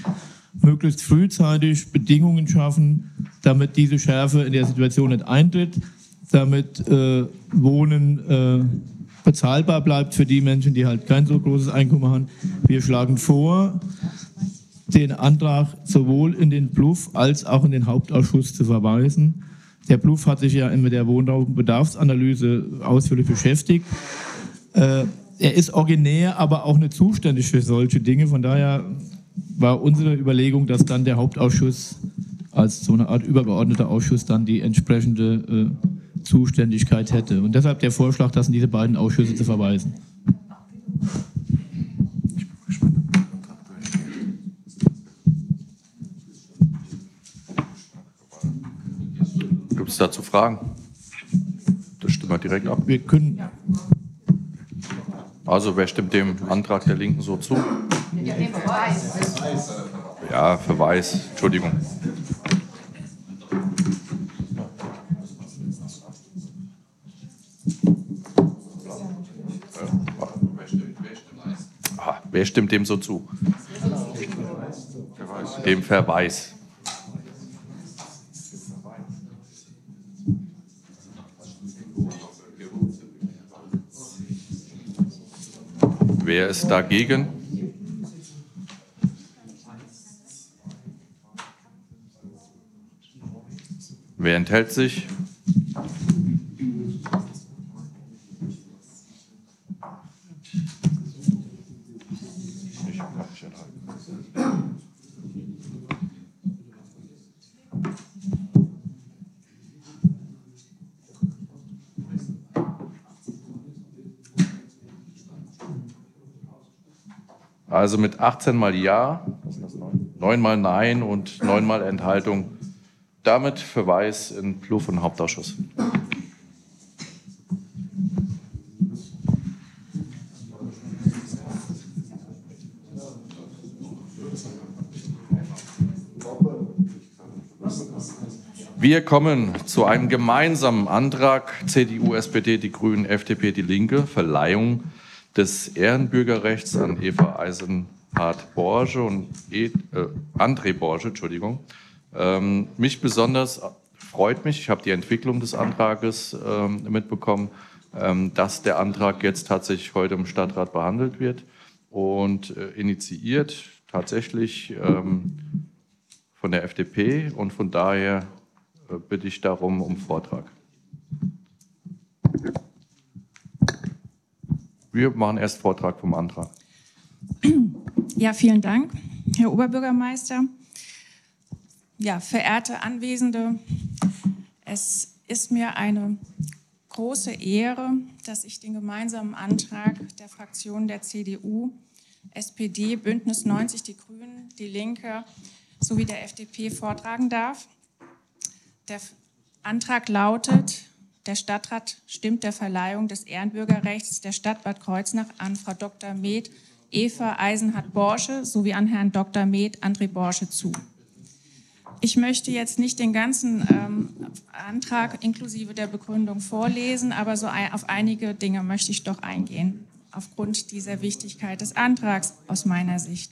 möglichst frühzeitig Bedingungen schaffen, damit diese Schärfe in der Situation nicht eintritt, damit äh, Wohnen äh, bezahlbar bleibt für die Menschen, die halt kein so großes Einkommen haben. Wir schlagen vor, den Antrag sowohl in den Bluff als auch in den Hauptausschuss zu verweisen. Der Bluff hat sich ja mit der Wohnraumbedarfsanalyse ausführlich beschäftigt. Äh, er ist originär, aber auch nicht zuständig für solche Dinge. Von daher war unsere Überlegung, dass dann der Hauptausschuss als so eine Art übergeordneter Ausschuss dann die entsprechende äh, Zuständigkeit hätte. Und deshalb der Vorschlag, das in diese beiden Ausschüsse zu verweisen. Dazu Fragen? Das stimmen wir direkt ab. Wir können. Also, wer stimmt dem Antrag der Linken so zu? Ja, Verweis. Entschuldigung. Aha, wer stimmt dem so zu? Dem Verweis. Wer ist dagegen? Wer enthält sich? Also mit 18 mal Ja, 9 mal Nein und 9 mal Enthaltung. Damit Verweis in Pluff und Hauptausschuss. Wir kommen zu einem gemeinsamen Antrag CDU, SPD, die Grünen, FDP, die Linke, Verleihung des Ehrenbürgerrechts an Eva Eisenhardt-Borge und e, äh, André Borge, Entschuldigung. Ähm, mich besonders freut mich, ich habe die Entwicklung des Antrages ähm, mitbekommen, ähm, dass der Antrag jetzt tatsächlich heute im Stadtrat behandelt wird und äh, initiiert tatsächlich ähm, von der FDP und von daher äh, bitte ich darum um Vortrag. Wir machen erst Vortrag vom Antrag. Ja, vielen Dank, Herr Oberbürgermeister. Ja, verehrte Anwesende, es ist mir eine große Ehre, dass ich den gemeinsamen Antrag der Fraktionen der CDU, SPD, Bündnis 90, die Grünen, die Linke sowie der FDP vortragen darf. Der Antrag lautet, der Stadtrat stimmt der Verleihung des Ehrenbürgerrechts der Stadt Bad Kreuznach an Frau Dr. Med Eva Eisenhardt-Borsche sowie an Herrn Dr. Med André Borsche zu. Ich möchte jetzt nicht den ganzen ähm, Antrag inklusive der Begründung vorlesen, aber so ein, auf einige Dinge möchte ich doch eingehen, aufgrund dieser Wichtigkeit des Antrags aus meiner Sicht.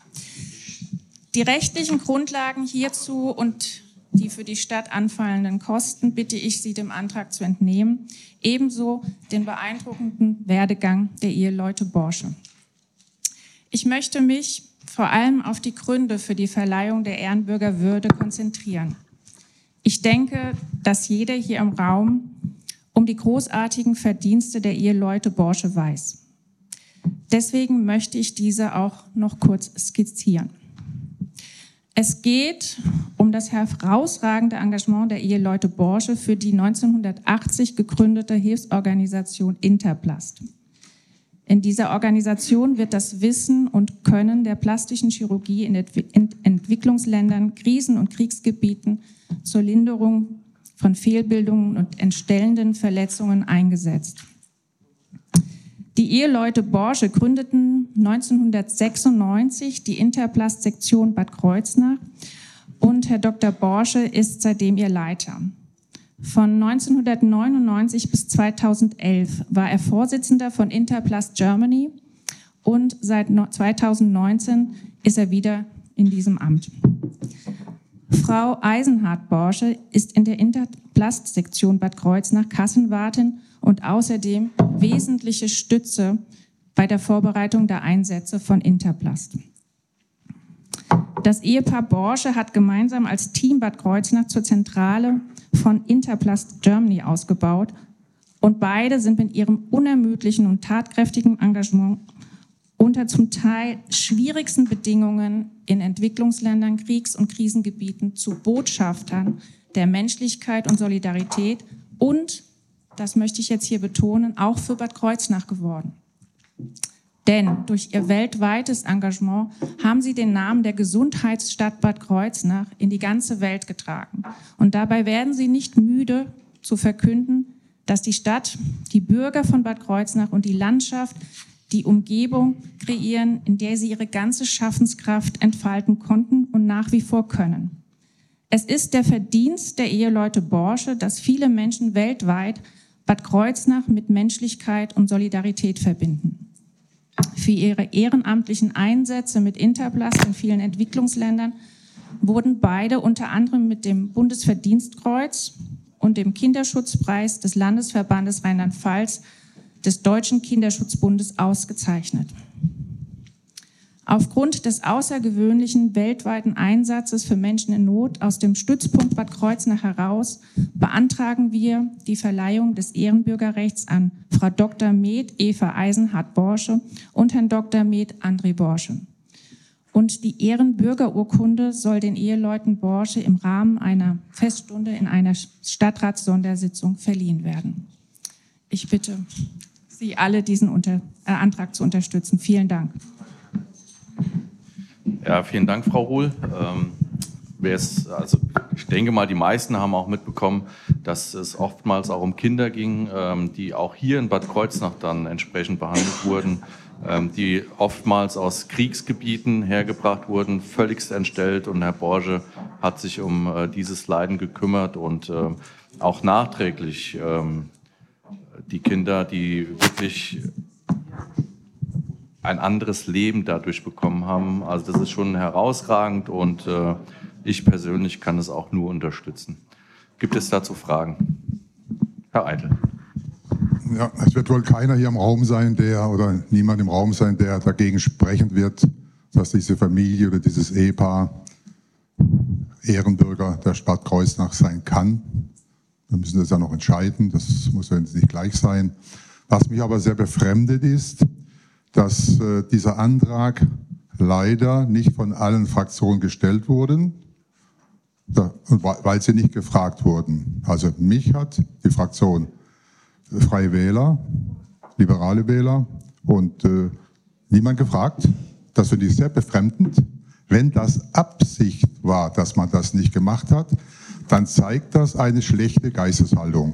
Die rechtlichen Grundlagen hierzu und die für die Stadt anfallenden Kosten bitte ich Sie dem Antrag zu entnehmen, ebenso den beeindruckenden Werdegang der Eheleute Borsche. Ich möchte mich vor allem auf die Gründe für die Verleihung der Ehrenbürgerwürde konzentrieren. Ich denke, dass jeder hier im Raum um die großartigen Verdienste der Eheleute Borsche weiß. Deswegen möchte ich diese auch noch kurz skizzieren. Es geht um das herausragende Engagement der Eheleute Borsche für die 1980 gegründete Hilfsorganisation Interplast. In dieser Organisation wird das Wissen und Können der plastischen Chirurgie in Entwicklungsländern, Krisen- und Kriegsgebieten zur Linderung von Fehlbildungen und entstellenden Verletzungen eingesetzt. Die Eheleute Borsche gründeten 1996 die Interplast-Sektion Bad Kreuznach und Herr Dr. Borsche ist seitdem ihr Leiter. Von 1999 bis 2011 war er Vorsitzender von Interplast Germany und seit 2019 ist er wieder in diesem Amt. Frau Eisenhardt-Borsche ist in der Interplast-Sektion Bad Kreuznach Kassenwartin und außerdem wesentliche Stütze bei der Vorbereitung der Einsätze von Interplast. Das Ehepaar Borsche hat gemeinsam als Team Bad Kreuznach zur Zentrale von Interplast Germany ausgebaut und beide sind mit ihrem unermüdlichen und tatkräftigen Engagement unter zum Teil schwierigsten Bedingungen in Entwicklungsländern, Kriegs- und Krisengebieten zu Botschaftern der Menschlichkeit und Solidarität und das möchte ich jetzt hier betonen, auch für Bad Kreuznach geworden. Denn durch ihr weltweites Engagement haben sie den Namen der Gesundheitsstadt Bad Kreuznach in die ganze Welt getragen. Und dabei werden sie nicht müde zu verkünden, dass die Stadt, die Bürger von Bad Kreuznach und die Landschaft die Umgebung kreieren, in der sie ihre ganze Schaffenskraft entfalten konnten und nach wie vor können. Es ist der Verdienst der Eheleute Borsche, dass viele Menschen weltweit Bad Kreuznach mit Menschlichkeit und Solidarität verbinden. Für ihre ehrenamtlichen Einsätze mit Interplast in vielen Entwicklungsländern wurden beide unter anderem mit dem Bundesverdienstkreuz und dem Kinderschutzpreis des Landesverbandes Rheinland-Pfalz des Deutschen Kinderschutzbundes ausgezeichnet. Aufgrund des außergewöhnlichen weltweiten Einsatzes für Menschen in Not aus dem Stützpunkt Bad Kreuznach heraus beantragen wir die Verleihung des Ehrenbürgerrechts an Frau Dr. Med Eva Eisenhardt-Borsche und Herrn Dr. Med André Borsche. Und die Ehrenbürgerurkunde soll den Eheleuten Borsche im Rahmen einer Feststunde in einer Stadtratssondersitzung verliehen werden. Ich bitte Sie alle, diesen äh, Antrag zu unterstützen. Vielen Dank. Ja, vielen Dank, Frau Ruhl. Ähm, also ich denke mal, die meisten haben auch mitbekommen, dass es oftmals auch um Kinder ging, ähm, die auch hier in Bad Kreuznach dann entsprechend behandelt wurden, ähm, die oftmals aus Kriegsgebieten hergebracht wurden, völligst entstellt. Und Herr Borge hat sich um äh, dieses Leiden gekümmert und äh, auch nachträglich ähm, die Kinder, die wirklich ein anderes Leben dadurch bekommen haben. Also das ist schon herausragend und äh, ich persönlich kann es auch nur unterstützen. Gibt es dazu Fragen? Herr Eitel. Ja, es wird wohl keiner hier im Raum sein, der oder niemand im Raum sein, der dagegen sprechen wird, dass diese Familie oder dieses Ehepaar Ehrenbürger der Stadt Kreuznach sein kann. Wir müssen das ja noch entscheiden, das muss ja nicht gleich sein. Was mich aber sehr befremdet ist, dass äh, dieser Antrag leider nicht von allen Fraktionen gestellt wurde, weil sie nicht gefragt wurden. Also mich hat die Fraktion Freie Wähler, liberale Wähler und äh, niemand gefragt. Das finde ich sehr befremdend. Wenn das Absicht war, dass man das nicht gemacht hat, dann zeigt das eine schlechte Geisteshaltung.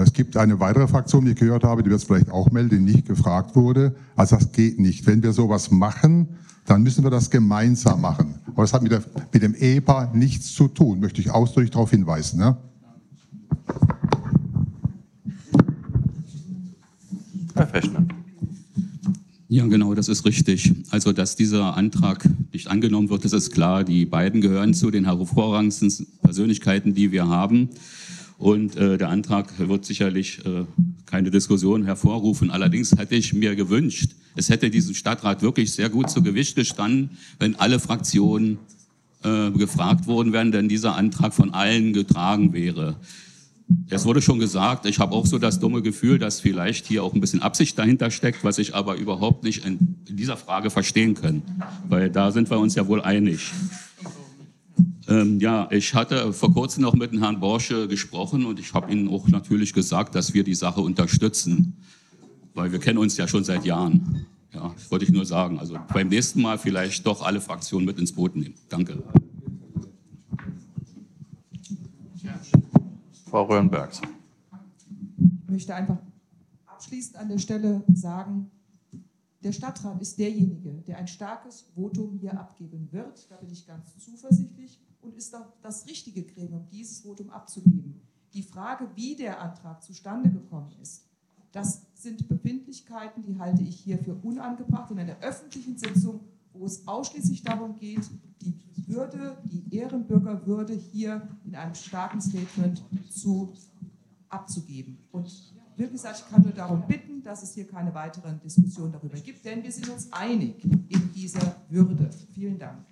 Es gibt eine weitere Fraktion, die ich gehört habe, die wird es vielleicht auch melden, die nicht gefragt wurde. Also das geht nicht. Wenn wir sowas machen, dann müssen wir das gemeinsam machen. Aber es hat mit, der, mit, dem EPA nichts zu tun, möchte ich ausdrücklich darauf hinweisen. Ne? Herr Fechner. Ja, genau, das ist richtig. Also, dass dieser Antrag nicht angenommen wird, das ist klar. Die beiden gehören zu den hervorragendsten Persönlichkeiten, die wir haben. Und äh, der Antrag wird sicherlich äh, keine Diskussion hervorrufen. Allerdings hätte ich mir gewünscht, es hätte diesem Stadtrat wirklich sehr gut zu Gewicht gestanden, wenn alle Fraktionen äh, gefragt worden wären, denn dieser Antrag von allen getragen wäre. Es wurde schon gesagt, ich habe auch so das dumme Gefühl, dass vielleicht hier auch ein bisschen Absicht dahinter steckt, was ich aber überhaupt nicht in, in dieser Frage verstehen kann, weil da sind wir uns ja wohl einig. Ähm, ja, ich hatte vor kurzem noch mit Herrn Borsche gesprochen und ich habe Ihnen auch natürlich gesagt, dass wir die Sache unterstützen, weil wir kennen uns ja schon seit Jahren. Ja, das wollte ich nur sagen. Also beim nächsten Mal vielleicht doch alle Fraktionen mit ins Boot nehmen. Danke. Frau Röhrenbergs. Ich möchte einfach abschließend an der Stelle sagen, der Stadtrat ist derjenige, der ein starkes Votum hier abgeben wird. Da bin ich ganz zuversichtlich und ist auch das richtige Gremium, dieses Votum abzugeben. Die Frage, wie der Antrag zustande gekommen ist, das sind Befindlichkeiten, die halte ich hier für unangebracht in einer öffentlichen Sitzung, wo es ausschließlich darum geht, die Würde, die Ehrenbürgerwürde hier in einem starken Statement zu, abzugeben. Und wie gesagt, ich kann nur darum bitten, dass es hier keine weiteren Diskussionen darüber gibt, denn wir sind uns einig in dieser Würde. Vielen Dank.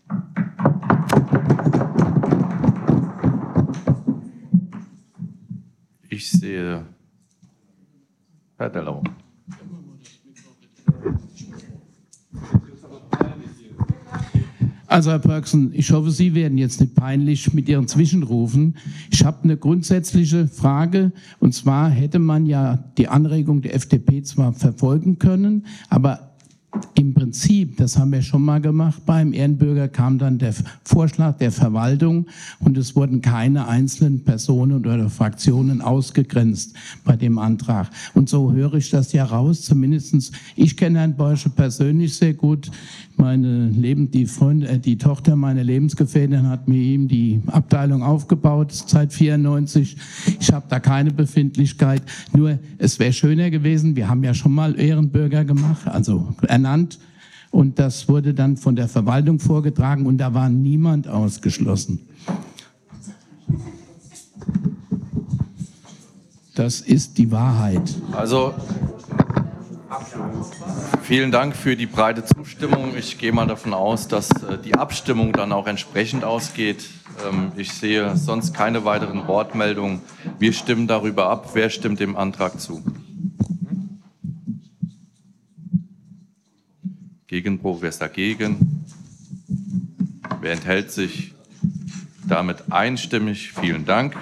Ich sehe Herr Dellau. Also Herr Pörksen, ich hoffe, Sie werden jetzt nicht peinlich mit Ihren Zwischenrufen. Ich habe eine grundsätzliche Frage und zwar hätte man ja die Anregung der FDP zwar verfolgen können, aber im Prinzip, das haben wir schon mal gemacht, beim Ehrenbürger kam dann der Vorschlag der Verwaltung und es wurden keine einzelnen Personen oder Fraktionen ausgegrenzt bei dem Antrag. Und so höre ich das ja raus, zumindestens ich kenne Herrn Borsche persönlich sehr gut. Meine Leben, die, Freundin, äh, die Tochter meiner Lebensgefährtin hat mit ihm die Abteilung aufgebaut seit 94. Ich habe da keine Befindlichkeit. Nur es wäre schöner gewesen, wir haben ja schon mal Ehrenbürger gemacht, also ernannt. Und das wurde dann von der Verwaltung vorgetragen und da war niemand ausgeschlossen. Das ist die Wahrheit. Also Vielen Dank für die breite Zustimmung. Ich gehe mal davon aus, dass äh, die Abstimmung dann auch entsprechend ausgeht. Ähm, ich sehe sonst keine weiteren Wortmeldungen. Wir stimmen darüber ab. Wer stimmt dem Antrag zu? Gegenbruch, wer ist dagegen? Wer enthält sich? Damit einstimmig. Vielen Dank.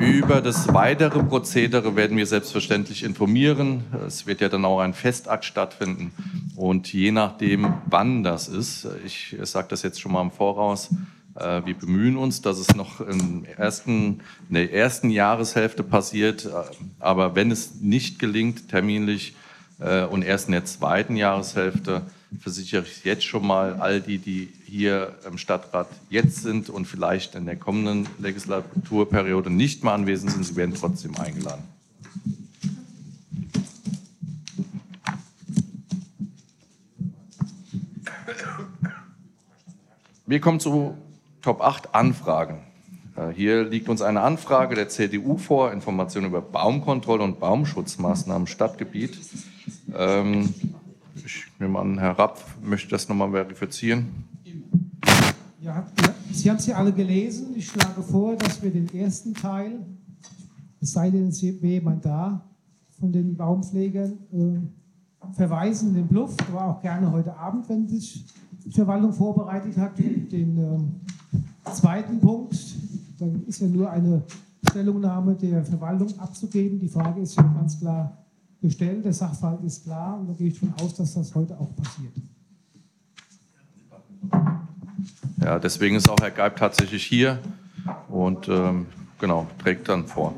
Über das weitere Prozedere werden wir selbstverständlich informieren. Es wird ja dann auch ein Festakt stattfinden. Und je nachdem, wann das ist, ich sage das jetzt schon mal im Voraus, wir bemühen uns, dass es noch im ersten, in der ersten Jahreshälfte passiert. Äh, aber wenn es nicht gelingt, terminlich äh, und erst in der zweiten Jahreshälfte, versichere ich jetzt schon mal all die, die hier im Stadtrat jetzt sind und vielleicht in der kommenden Legislaturperiode nicht mehr anwesend sind, sie werden trotzdem eingeladen. Wir kommen zu Top 8 Anfragen. Äh, hier liegt uns eine Anfrage der CDU vor, Informationen über Baumkontrolle und Baumschutzmaßnahmen im Stadtgebiet. Ähm, ich nehme an, Herr Rapp möchte das nochmal verifizieren. Ja, Sie haben es ja alle gelesen. Ich schlage vor, dass wir den ersten Teil, es sei denn, es wäre jemand da, von den Baumpflegern äh, verweisen den Bluff, aber auch gerne heute Abend, wenn sich Verwaltung vorbereitet hat. Den äh, zweiten Punkt, dann ist ja nur eine Stellungnahme der Verwaltung abzugeben. Die Frage ist ja ganz klar gestellt, der Sachverhalt ist klar und da gehe ich davon aus, dass das heute auch passiert. Ja, deswegen ist auch Herr Geib tatsächlich hier und ähm, genau, trägt dann vor.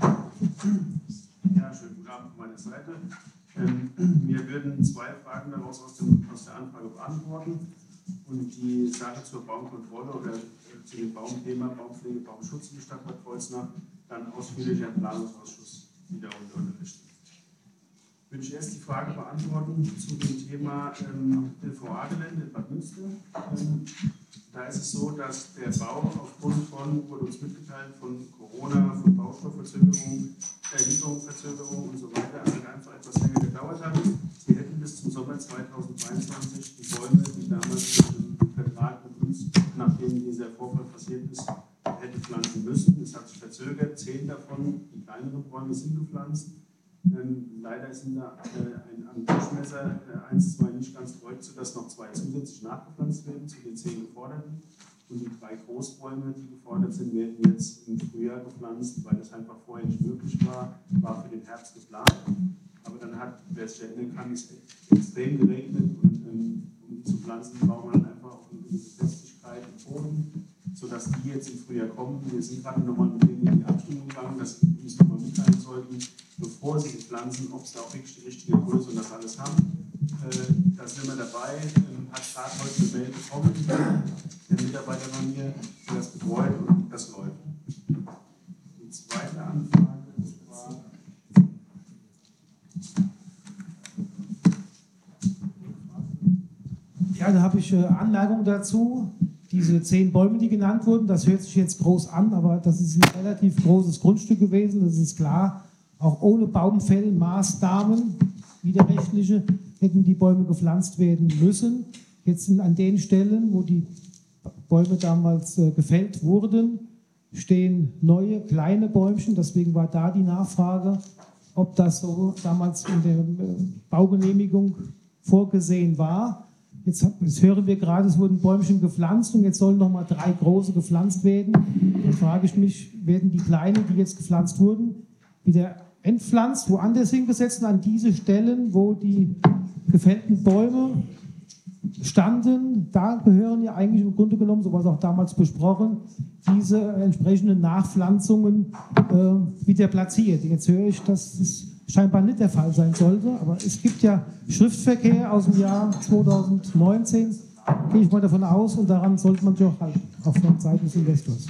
Ja, schönen guten Abend von meiner Seite. Ähm, wir würden zwei Fragen daraus aus, dem, aus der Anfrage beantworten und die Sache zur Baumkontrolle oder äh, zu dem Baumthema Baumpflege, Baumschutz in Stadt Bad Kreuznach dann ausführlicher im Planungsausschuss wieder unterrichten. Ich erst die Frage beantworten zu dem Thema ähm, LVA-Gelände in Bad Münster. Ähm, da ist es so, dass der Bau aufgrund von, wurde uns mitgeteilt, von Corona, von Baustoffverzögerungen, Lieferungsverzögerungen und so weiter, also einfach etwas länger gedauert hat. Wir hätten bis zum Sommer 2022 die Bäume, die damals mit dem Vertrag mit uns, nachdem dieser Vorfall passiert ist, hätte pflanzen müssen. Es hat sich verzögert. Zehn davon, die kleineren Bäume, sind gepflanzt. Ähm, leider sind da äh, ein, am Durchmesser äh, 1, 2 nicht ganz korrekt, sodass noch zwei zusätzlich nachgepflanzt werden zu den zehn geforderten. Und die drei Großbäume, die gefordert sind, werden jetzt im Frühjahr gepflanzt, weil das einfach vorher nicht möglich war, war für den Herbst geplant. Aber dann hat, wer es erinnern kann, es extrem geregnet und ähm, um die zu pflanzen, braucht man dann einfach auch eine gewisse Festigkeit im Boden, sodass die jetzt im Frühjahr kommen. Wir sind gerade nochmal mit denen in die Abstimmung gegangen, dass wir uns nochmal mitteilen sollten, bevor sie pflanzen, ob sie auch wirklich die richtige Größe und das alles haben. Äh, da sind wir dabei, ähm, hat gerade heute eine Mail bekommen, der Mitarbeiter von mir, der das betreut und das läuft. Die zweite Anfrage war. Ja, da habe ich äh, Anmerkungen dazu. Diese zehn Bäume, die genannt wurden, das hört sich jetzt groß an, aber das ist ein relativ großes Grundstück gewesen, das ist klar. Auch ohne Baumfellmaßnahmen, widerrechtliche, hätten die Bäume gepflanzt werden müssen. Jetzt sind an den Stellen, wo die Bäume damals äh, gefällt wurden, stehen neue kleine Bäumchen. Deswegen war da die Nachfrage, ob das so damals in der äh, Baugenehmigung vorgesehen war. Jetzt, jetzt, hören wir gerade, es wurden Bäumchen gepflanzt und jetzt sollen noch mal drei große gepflanzt werden. Dann frage ich mich, werden die kleinen, die jetzt gepflanzt wurden, wieder entpflanzt, woanders hingesetzt an diese Stellen, wo die gefällten Bäume standen, da gehören ja eigentlich im Grunde genommen, so war es auch damals besprochen, diese entsprechenden Nachpflanzungen äh, wieder platziert. Jetzt höre ich, dass es scheinbar nicht der Fall sein sollte, aber es gibt ja Schriftverkehr aus dem Jahr 2019, gehe ich mal davon aus, und daran sollte man sich auch halten, auch von Seiten des Investors.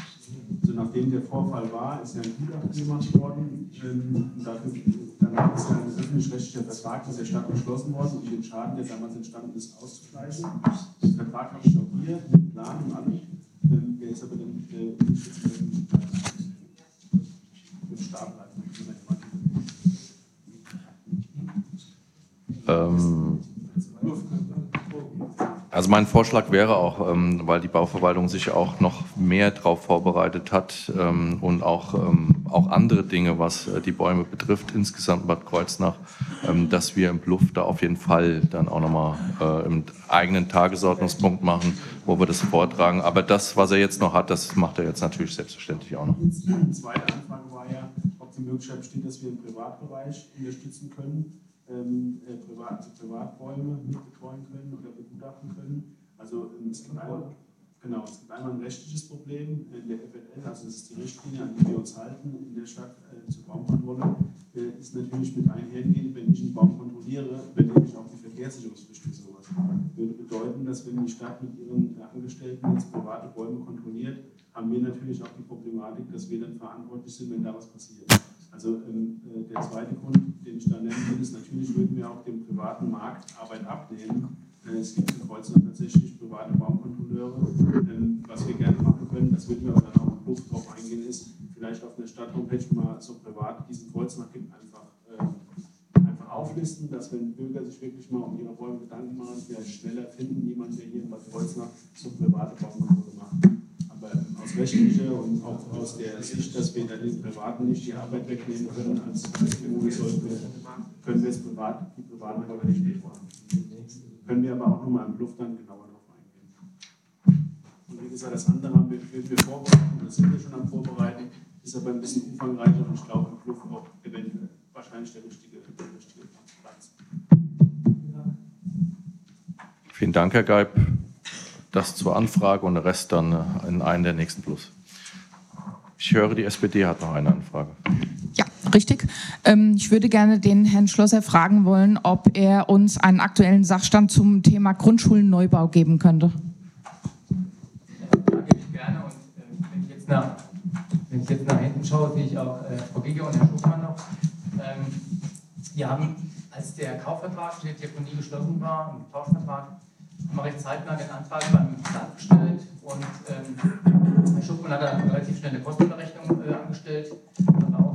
Also nachdem der Vorfall war, ist ja ein Gutachten gemacht worden. Ähm, dafür, danach ist ein öffentlich-rechtlicher Vertrag mit der Stadt beschlossen worden, um den Schaden, der damals entstanden ist, auszugleichen. Den Vertrag habe ich auch hier, mit Plan und allem. Ähm, der ist aber dann äh, mit Stapel. Ähm, also mein Vorschlag wäre auch, ähm, weil die Bauverwaltung sich auch noch mehr darauf vorbereitet hat ähm, und auch, ähm, auch andere Dinge, was äh, die Bäume betrifft, insgesamt Bad Kreuznach, ähm, dass wir im Bluff da auf jeden Fall dann auch nochmal äh, im eigenen Tagesordnungspunkt machen, wo wir das vortragen. Aber das, was er jetzt noch hat, das macht er jetzt natürlich selbstverständlich auch noch. Die zweite Anfrage war ja, ob die Möglichkeit besteht, dass wir im Privatbereich unterstützen können ähm, äh, Privat, Privatbäume mitbetreuen können oder begutachten können. Also ähm, genau, es gibt einmal ein rechtliches Problem in der FLL, also das ist die Richtlinie, an die wir uns halten in der Stadt äh, zur Baumkontrolle, äh, ist natürlich mit einhergehend, wenn ich einen Baum kontrolliere, übernehme ich auch die Verkehrssicherungspflicht für sowas. Würde bedeuten, dass wenn die Stadt mit ihren Angestellten jetzt private Bäume kontrolliert, haben wir natürlich auch die Problematik, dass wir dann verantwortlich sind, wenn da was passiert. Also ähm, äh, der zweite Grund, den ich da nennen will, ist natürlich, würden wir auch dem privaten Markt Arbeit abnehmen. Äh, es gibt in Kreuzland tatsächlich private Baumkontrolleure. Ähm, was wir gerne machen können, das würden wir aber dann auch Luft drauf eingehen, ist vielleicht auf einer Stadt-Homepage mal so privat diesen Kreuznach gibt, einfach, äh, einfach auflisten, dass wenn Bürger sich wirklich mal um ihre Bäume Gedanken machen, vielleicht schneller finden, jemand, der hier in Bad Kreuznach so private Baumkontrolle macht. Aber aus rechtlicher und auch aus der Sicht, dass wir dann den Privaten nicht die Arbeit wegnehmen können, als BU sollten wir, können wir es privat, die Privaten aber nicht mitmachen. Können wir aber auch nochmal im Luft dann genauer drauf eingehen. Und wie gesagt, das andere haben wir, wir vorbereiten, das sind wir schon am Vorbereiten, ist aber ein bisschen umfangreicher und ich glaube im Luft auch eventuell wahrscheinlich der richtige, der richtige Platz. Vielen Dank, Herr Geib. Das zur Anfrage und der Rest dann in einen der nächsten Plus. Ich höre, die SPD hat noch eine Anfrage. Ja, richtig. Ähm, ich würde gerne den Herrn Schlosser fragen wollen, ob er uns einen aktuellen Sachstand zum Thema Grundschulenneubau geben könnte. Ja, gebe ich gerne. Und äh, wenn, ich jetzt nach, wenn ich jetzt nach hinten schaue, sehe ich auch äh, Frau Giger und Herr Schuckmann noch. Ähm, wir haben, als der Kaufvertrag die Deponie geschlossen war, im Tauschvertrag, haben wir recht zeitnah den Antrag beim Land gestellt und ähm, Herr Schuckmann hat dann relativ schnell eine Kostenberechnung äh, angestellt,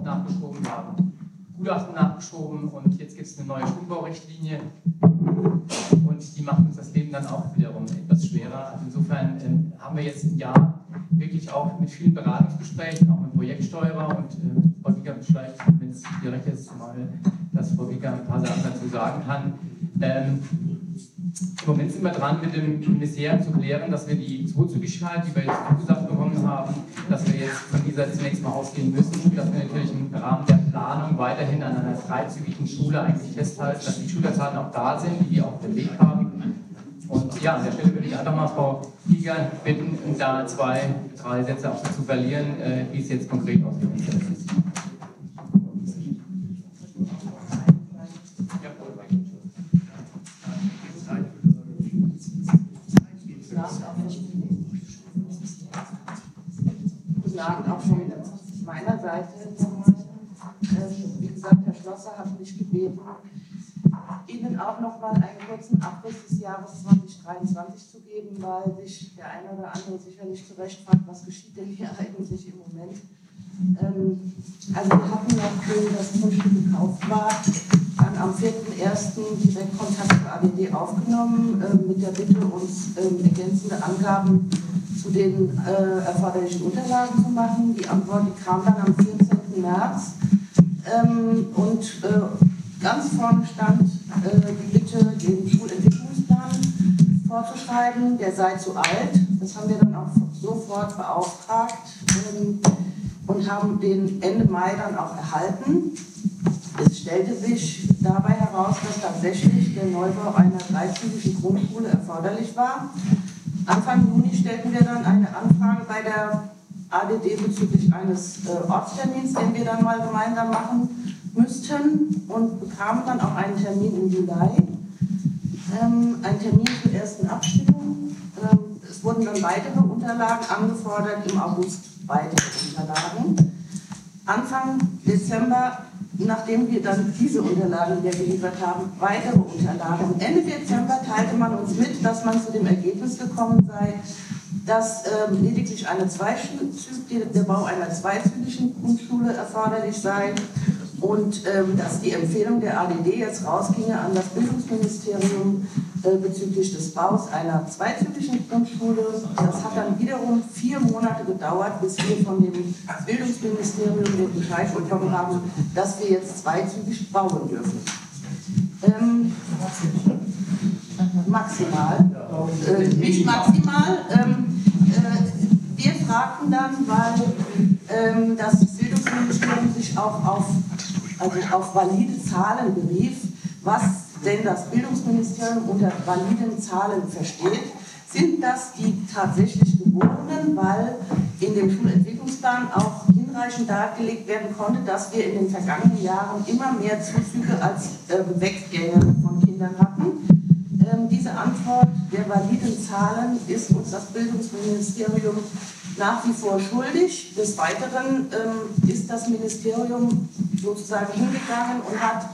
nachgeschoben, haben Gutachten nachgeschoben und jetzt gibt es eine neue Schulbaurichtlinie und die macht uns das Leben dann auch wiederum etwas schwerer. Insofern ähm, haben wir jetzt im Jahr wirklich auch mit vielen Beratungsgesprächen, auch mit Projektsteuerer und äh, Frau Wieger vielleicht, wenn es dir recht ist, mal, dass Frau Wieger ein paar Sachen dazu sagen kann. Ähm, im Moment sind wir dran, mit dem Ministerium zu klären, dass wir die Zweizügigkeit, die wir jetzt zugesagt bekommen haben, dass wir jetzt von dieser zunächst mal ausgehen müssen, dass wir natürlich im Rahmen der Planung weiterhin an einer dreizügigen Schule eigentlich festhalten, dass die Schülerzahlen auch da sind, die wir dem Weg haben. Und ja, an der Stelle würde ich einfach mal Frau Giger bitten, da zwei, drei Sätze auch zu verlieren, äh, wie es jetzt konkret ausgeführt ist. Guten Abend auch von meiner Seite. Wie gesagt, Herr Schlosser hat mich gebeten, Ihnen auch noch mal einen kurzen Abriss des Jahres 2023 zu geben, weil sich der eine oder andere sicherlich zu Recht fragt, was geschieht denn hier [LAUGHS] eigentlich im Moment. Ähm, also wir hatten, nachdem das Grundstück gekauft war, dann am 4.1. direkt Kontakt zur ADD aufgenommen, äh, mit der Bitte, uns äh, ergänzende Angaben zu den äh, erforderlichen Unterlagen zu machen. Die Antwort die kam dann am 14. März. Ähm, und äh, ganz vorne stand äh, die Bitte, den Schulentwicklungsplan vorzuschreiben. Der sei zu alt. Das haben wir dann auch sofort beauftragt ähm, und haben den Ende Mai dann auch erhalten. Es stellte sich dabei heraus, dass tatsächlich der Neubau einer dreizügigen Grundschule erforderlich war. Anfang Juni stellten wir dann eine Anfrage bei der ADD bezüglich eines äh, Ortstermins, den wir dann mal gemeinsam machen müssten und bekamen dann auch einen Termin im Juli. Ähm, ein Termin zur ersten Abstimmung. Ähm, es wurden dann weitere Unterlagen angefordert, im August weitere Unterlagen. Anfang Dezember, nachdem wir dann diese Unterlagen wieder geliefert haben, weitere Unterlagen. Ende Dezember teilte man uns mit, dass man zu dem Ergebnis gekommen sei, dass ähm, lediglich eine der Bau einer zweizügigen Grundschule erforderlich sei und ähm, dass die Empfehlung der ADD jetzt rausginge an das Bildungsministerium äh, bezüglich des Baus einer zweizügigen Grundschule. Das hat dann wiederum vier Monate gedauert, bis wir von dem Bildungsministerium den Bescheid bekommen haben, dass wir jetzt zweizügig bauen dürfen. Ähm, maximal, äh, nicht maximal. Ähm, äh, wir fragten dann, weil ähm, das Bildungsministerium sich auch auf, also auf valide Zahlen berief, was denn das Bildungsministerium unter validen Zahlen versteht. Sind das die tatsächlich geborenen, weil in dem Schulentwicklungsplan auch hinreichend dargelegt werden konnte, dass wir in den vergangenen Jahren immer mehr Zuzüge als äh, Weggänge von Kindern hatten. Ähm, diese Antwort der validen Zahlen ist uns das Bildungsministerium nach wie vor schuldig. Des Weiteren ähm, ist das Ministerium sozusagen hingegangen und hat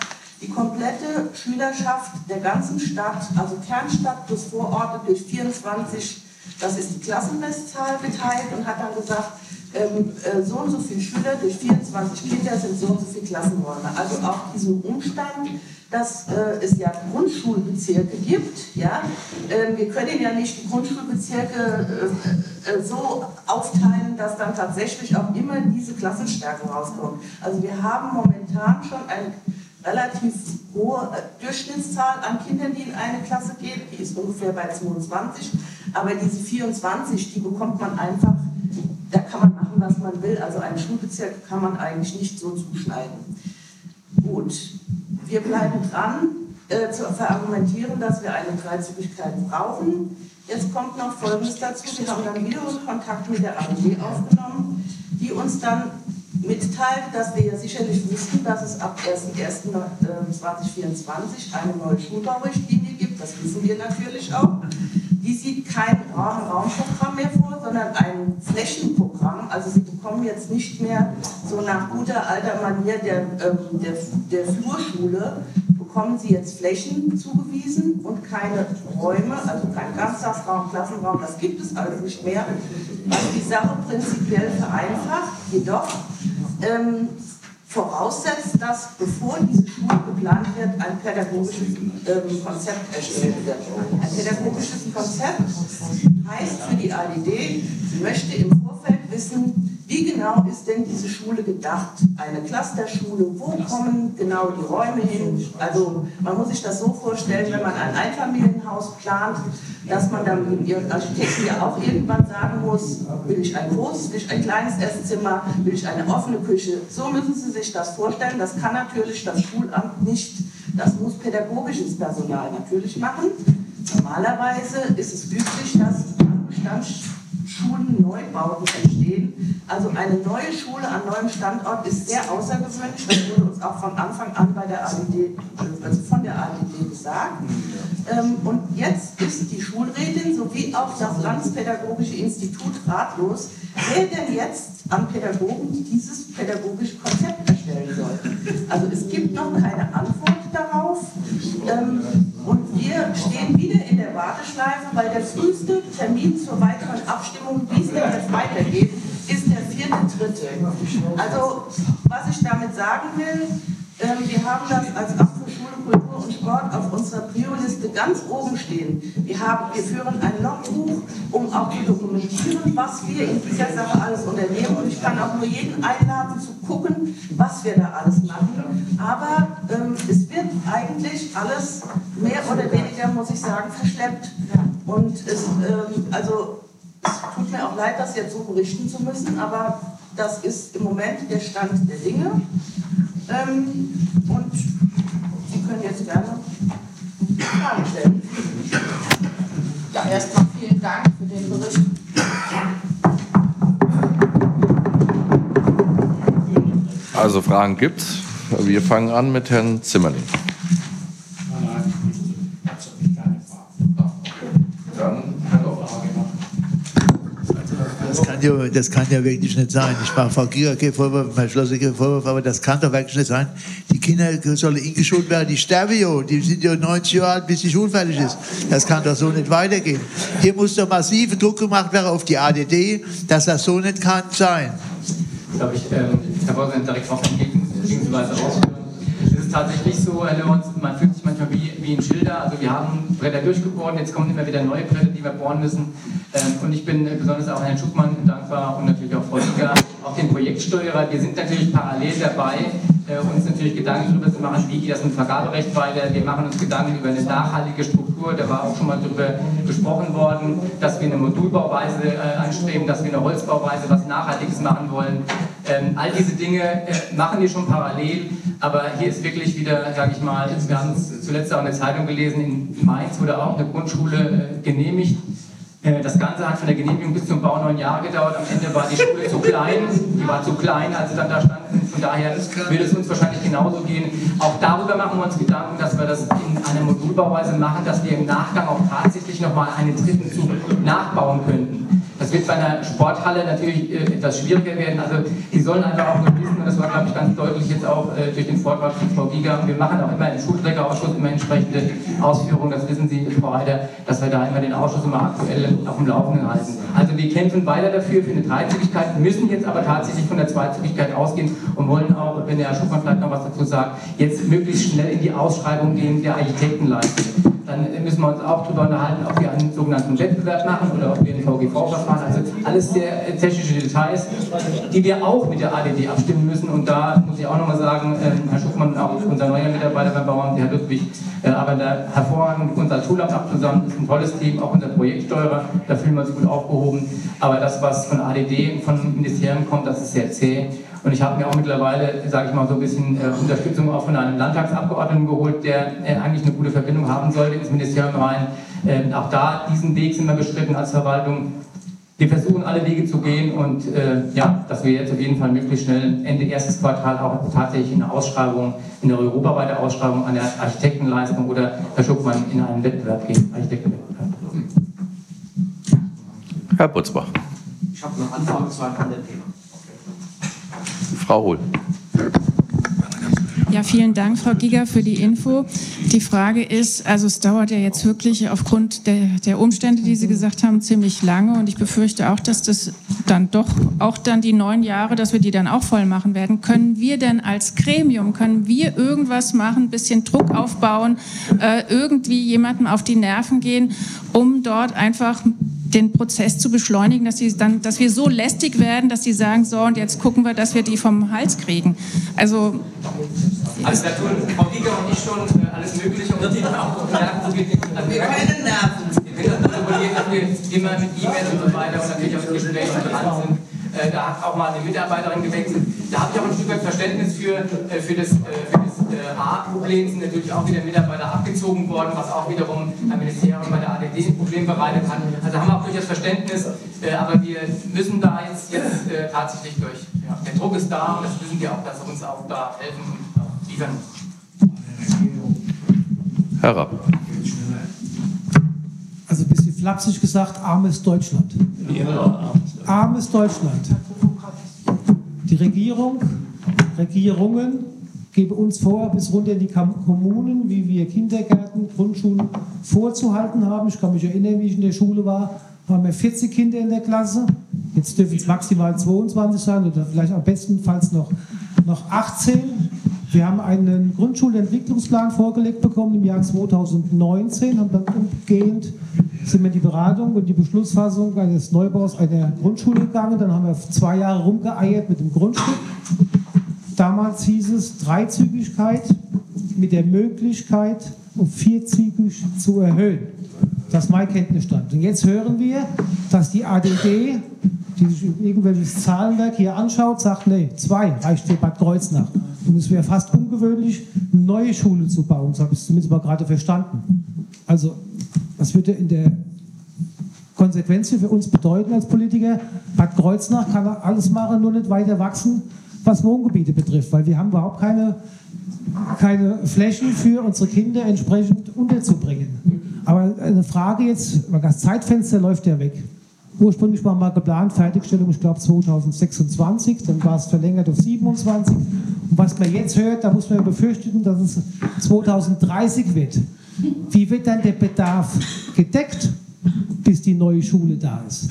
die komplette Schülerschaft der ganzen Stadt, also Kernstadt plus Vororte durch 24, das ist die Klassenmesszahl geteilt und hat dann gesagt, ähm, äh, so und so viele Schüler durch 24 Kinder sind so und so viele Klassenräume. Also auch diesen Umstand, dass äh, es ja Grundschulbezirke gibt. Ja? Äh, wir können ja nicht die Grundschulbezirke äh, äh, so aufteilen, dass dann tatsächlich auch immer diese Klassenstärke rauskommt. Also wir haben momentan schon eine relativ hohe äh, Durchschnittszahl an Kindern, die in eine Klasse gehen. Die ist ungefähr bei 22. Aber diese 24, die bekommt man einfach, da kann man machen, was man will. Also einen Schulbezirk kann man eigentlich nicht so zuschneiden. Gut, wir bleiben dran, äh, zu verargumentieren, dass wir eine Freizügigkeit brauchen. Jetzt kommt noch Folgendes dazu. Wir haben dann wieder Kontakt mit der AMD aufgenommen, die uns dann mitteilt, dass wir ja sicherlich wussten, dass es ab 1.1.2024 eine neue Schulbaurichtlinie gibt. Das wissen wir natürlich auch. Die sieht kein Raumprogramm mehr vor, sondern ein Flächenprogramm. Also Sie bekommen jetzt nicht mehr so nach guter alter Manier der, ähm, der, der Flurschule, bekommen Sie jetzt Flächen zugewiesen und keine Räume, also kein Ganztagsraum, Klassenraum, das gibt es alles nicht mehr, was die Sache prinzipiell vereinfacht. Jedoch ähm, voraussetzt, dass bevor diese Schule geplant wird, ein pädagogisches ähm, Konzept erstellt wird. Ein pädagogisches Konzept heißt für die ADD, sie möchte im Vorfeld wissen, wie genau ist denn diese Schule gedacht? Eine Clusterschule, wo kommen genau die Räume hin? Also man muss sich das so vorstellen, wenn man ein Einfamilienhaus plant, dass man dann mit ihren Architekten ja auch irgendwann sagen muss, will ich ein großes, will ich ein kleines Esszimmer, will ich eine offene Küche. So müssen Sie sich das vorstellen. Das kann natürlich das Schulamt nicht. Das muss pädagogisches Personal natürlich machen. Normalerweise ist es üblich, dass Bestandsschulen Neubauten entstehen. Also eine neue Schule an neuem Standort ist sehr außergewöhnlich. Das wurde uns auch von Anfang an bei der ADD, also von der ADD gesagt. Ähm, und jetzt ist die Schulrätin sowie auch das Landespädagogische Institut ratlos, wer denn jetzt an Pädagogen dieses pädagogische Konzept erstellen soll. Also es gibt noch keine Antwort darauf. Ähm, und wir stehen wieder in der Warteschleife, weil der früheste Termin zur weiteren Abstimmung, wie es denn jetzt weitergeht, ist der vierte Dritte. Also was ich damit sagen will, ähm, wir haben das als Amt für Schule, Kultur und Sport auf unserer Prioliste ganz oben stehen. Wir, haben, wir führen ein Logbuch, um auch zu dokumentieren, was wir in dieser Sache alles unternehmen. Und ich kann auch nur jeden einladen zu gucken, was wir da alles machen. Aber ähm, es wird eigentlich alles mehr oder weniger, muss ich sagen, verschleppt. Und es, ähm, also, es tut mir auch leid, das jetzt so berichten zu müssen, aber das ist im Moment der Stand der Dinge. Ähm, und Sie können jetzt gerne Fragen stellen. Ja, erstmal vielen Dank für den Bericht. Also Fragen gibt's. Wir fangen an mit Herrn Zimmerling. Ja, das kann ja wirklich nicht sein. Ich mache Frau Giger keinen Vorwurf, Herr Schlosser keinen Vorwurf, aber das kann doch wirklich nicht sein. Die Kinder sollen eingeschult werden, die sterben ja. Die sind ja 90 Jahre alt, bis die Schule fertig ist. Das kann doch so nicht weitergehen. Hier muss doch massive Druck gemacht werden auf die ADD, dass das so nicht kann sein. Darf ich, ähm, Herr Vorsitzender, direkt auf Gegenweise ausführen? Es ist tatsächlich so, Herr Lorenz, man fühlt sich manchmal wie, wie ein Schilder. Also wir haben Bretter durchgebohrt, jetzt kommen immer wieder neue Bretter, die wir bohren müssen. Ähm, und ich bin besonders auch Herrn Schuckmann dankbar und natürlich auch Frau Liga, auch den Projektsteuerer. Wir sind natürlich parallel dabei, äh, uns natürlich Gedanken darüber zu machen, wie geht das mit Vergaberecht weiter. Wir machen uns Gedanken über eine nachhaltige Struktur. Da war auch schon mal darüber gesprochen worden, dass wir eine Modulbauweise äh, anstreben, dass wir eine Holzbauweise, was Nachhaltiges machen wollen. Ähm, all diese Dinge äh, machen wir schon parallel, aber hier ist wirklich wieder, sage ich mal, wir haben es zuletzt auch in der Zeitung gelesen, in Mainz wurde auch eine Grundschule genehmigt. Das Ganze hat von der Genehmigung bis zum Bau neun Jahre gedauert. Am Ende war die Schule zu klein. Die war zu klein, als sie dann da standen. Von daher wird es uns wahrscheinlich genauso gehen. Auch darüber machen wir uns Gedanken, dass wir das in einer Modulbauweise machen, dass wir im Nachgang auch tatsächlich nochmal einen dritten Zug nachbauen könnten. Wird bei einer Sporthalle natürlich äh, etwas schwieriger werden. Also die sollen einfach auch nur wissen, und das war, glaube ich, ganz deutlich jetzt auch äh, durch den Vortrag von Frau Giga, wir machen auch immer im Schulträgerausschuss immer entsprechende Ausführungen, das wissen Sie, Frau Heider, dass wir da immer den Ausschuss immer aktuell auf dem Laufenden halten. Also wir kämpfen weiter dafür, für eine Dreizügigkeit, müssen jetzt aber tatsächlich von der Zweizügigkeit ausgehen und wollen auch, wenn der Herr Schuppmann vielleicht noch was dazu sagt, jetzt möglichst schnell in die Ausschreibung gehen der Architektenleistung. Dann müssen wir uns auch darüber unterhalten, ob wir einen sogenannten Wettbewerb machen oder ob wir ein VGV-Verfahren, also alles sehr technische Details, die wir auch mit der ADD abstimmen müssen. Und da muss ich auch nochmal sagen, äh, Herr Schuckmann, auch unser neuer Mitarbeiter beim Bauamt, Herr Ludwig, äh, arbeitet da hervorragend unser Schulamt ab zusammen, ist ein tolles Team, auch unser Projektsteuerer, da fühlen wir uns gut aufgehoben. Aber das, was von ADD und von Ministerium kommt, das ist sehr zäh. Und ich habe mir auch mittlerweile, sage ich mal, so ein bisschen äh, Unterstützung auch von einem Landtagsabgeordneten geholt, der äh, eigentlich eine gute Verbindung haben sollte ins Ministerium rein. Äh, auch da, diesen Weg sind wir beschritten als Verwaltung. Wir versuchen alle Wege zu gehen und äh, ja, dass wir jetzt auf jeden Fall möglichst schnell Ende erstes Quartal auch tatsächlich in eine Ausschreibung, in eine europaweite Ausschreibung an der Architektenleistung oder Herr Schuckmann in einen Wettbewerb gehen, Architektenwettbewerb. Herr Butzbach. Ich habe noch Anfragen zu einem anderen Thema. Frau Hohl. Ja, vielen Dank, Frau Giger, für die Info. Die Frage ist, also es dauert ja jetzt wirklich aufgrund der, der, Umstände, die Sie gesagt haben, ziemlich lange und ich befürchte auch, dass das dann doch auch dann die neun Jahre, dass wir die dann auch voll machen werden. Können wir denn als Gremium, können wir irgendwas machen, ein bisschen Druck aufbauen, äh, irgendwie jemandem auf die Nerven gehen, um dort einfach den Prozess zu beschleunigen, dass, sie dann, dass wir so lästig werden, dass sie sagen, so und jetzt gucken wir, dass wir die vom Hals kriegen. Also, also da tun Frau Giger und ich schon äh, alles Mögliche, um die auch auf Nerven zu gehen. Also wir keine Nerven. Wir werden das kontrollieren, dass wir immer mit E-Mails und so weiter und natürlich auch mit Gesprächen dran sind. Äh, da hat auch mal eine Mitarbeiterin gewechselt. Da habe ich auch ein Stück weit Verständnis für, äh, für das, für das A-Problem. Sind natürlich auch wieder Mitarbeiter abgezogen worden, was auch wiederum ein Ministerium bei der ADD ein Problem bereitet hat. Also haben wir auch durchaus Verständnis, äh, aber wir müssen da jetzt, jetzt äh, tatsächlich durch. Der Druck ist da und das wissen wir auch, dass er uns auch da helfen und auch liefern Herr Rapp. Also ein bisschen flapsig gesagt, armes Deutschland. Ja. Armes Deutschland. Die Regierung, Regierungen geben uns vor, bis runter in die Kommunen, wie wir Kindergärten, Grundschulen vorzuhalten haben. Ich kann mich erinnern, wie ich in der Schule war, waren wir 40 Kinder in der Klasse. Jetzt dürfen es maximal 22 sein oder vielleicht am bestenfalls noch, noch 18. Wir haben einen Grundschulentwicklungsplan vorgelegt bekommen im Jahr 2019, haben dann umgehend sind wir in die Beratung und die Beschlussfassung eines Neubaus einer Grundschule gegangen. Dann haben wir zwei Jahre rumgeeiert mit dem Grundstück. Damals hieß es Dreizügigkeit mit der Möglichkeit, um vierzügig zu erhöhen. Das ist mein Kenntnisstand. Und jetzt hören wir, dass die ADD, die sich irgendwelches Zahlenwerk hier anschaut, sagt, nee, zwei reicht für Bad Kreuznach. Und es wäre fast ungewöhnlich, eine neue Schule zu bauen. Das habe ich zumindest mal gerade verstanden. Also, was würde in der Konsequenz für uns bedeuten als Politiker? Bad Kreuznach kann alles machen, nur nicht weiter wachsen, was Wohngebiete betrifft, weil wir haben überhaupt keine, keine Flächen für unsere Kinder entsprechend unterzubringen. Aber eine Frage jetzt, das Zeitfenster läuft ja weg. Ursprünglich war mal geplant, Fertigstellung, ich glaube 2026, dann war es verlängert auf 27. Und was man jetzt hört, da muss man befürchten, dass es 2030 wird. Wie wird dann der Bedarf gedeckt, bis die neue Schule da ist?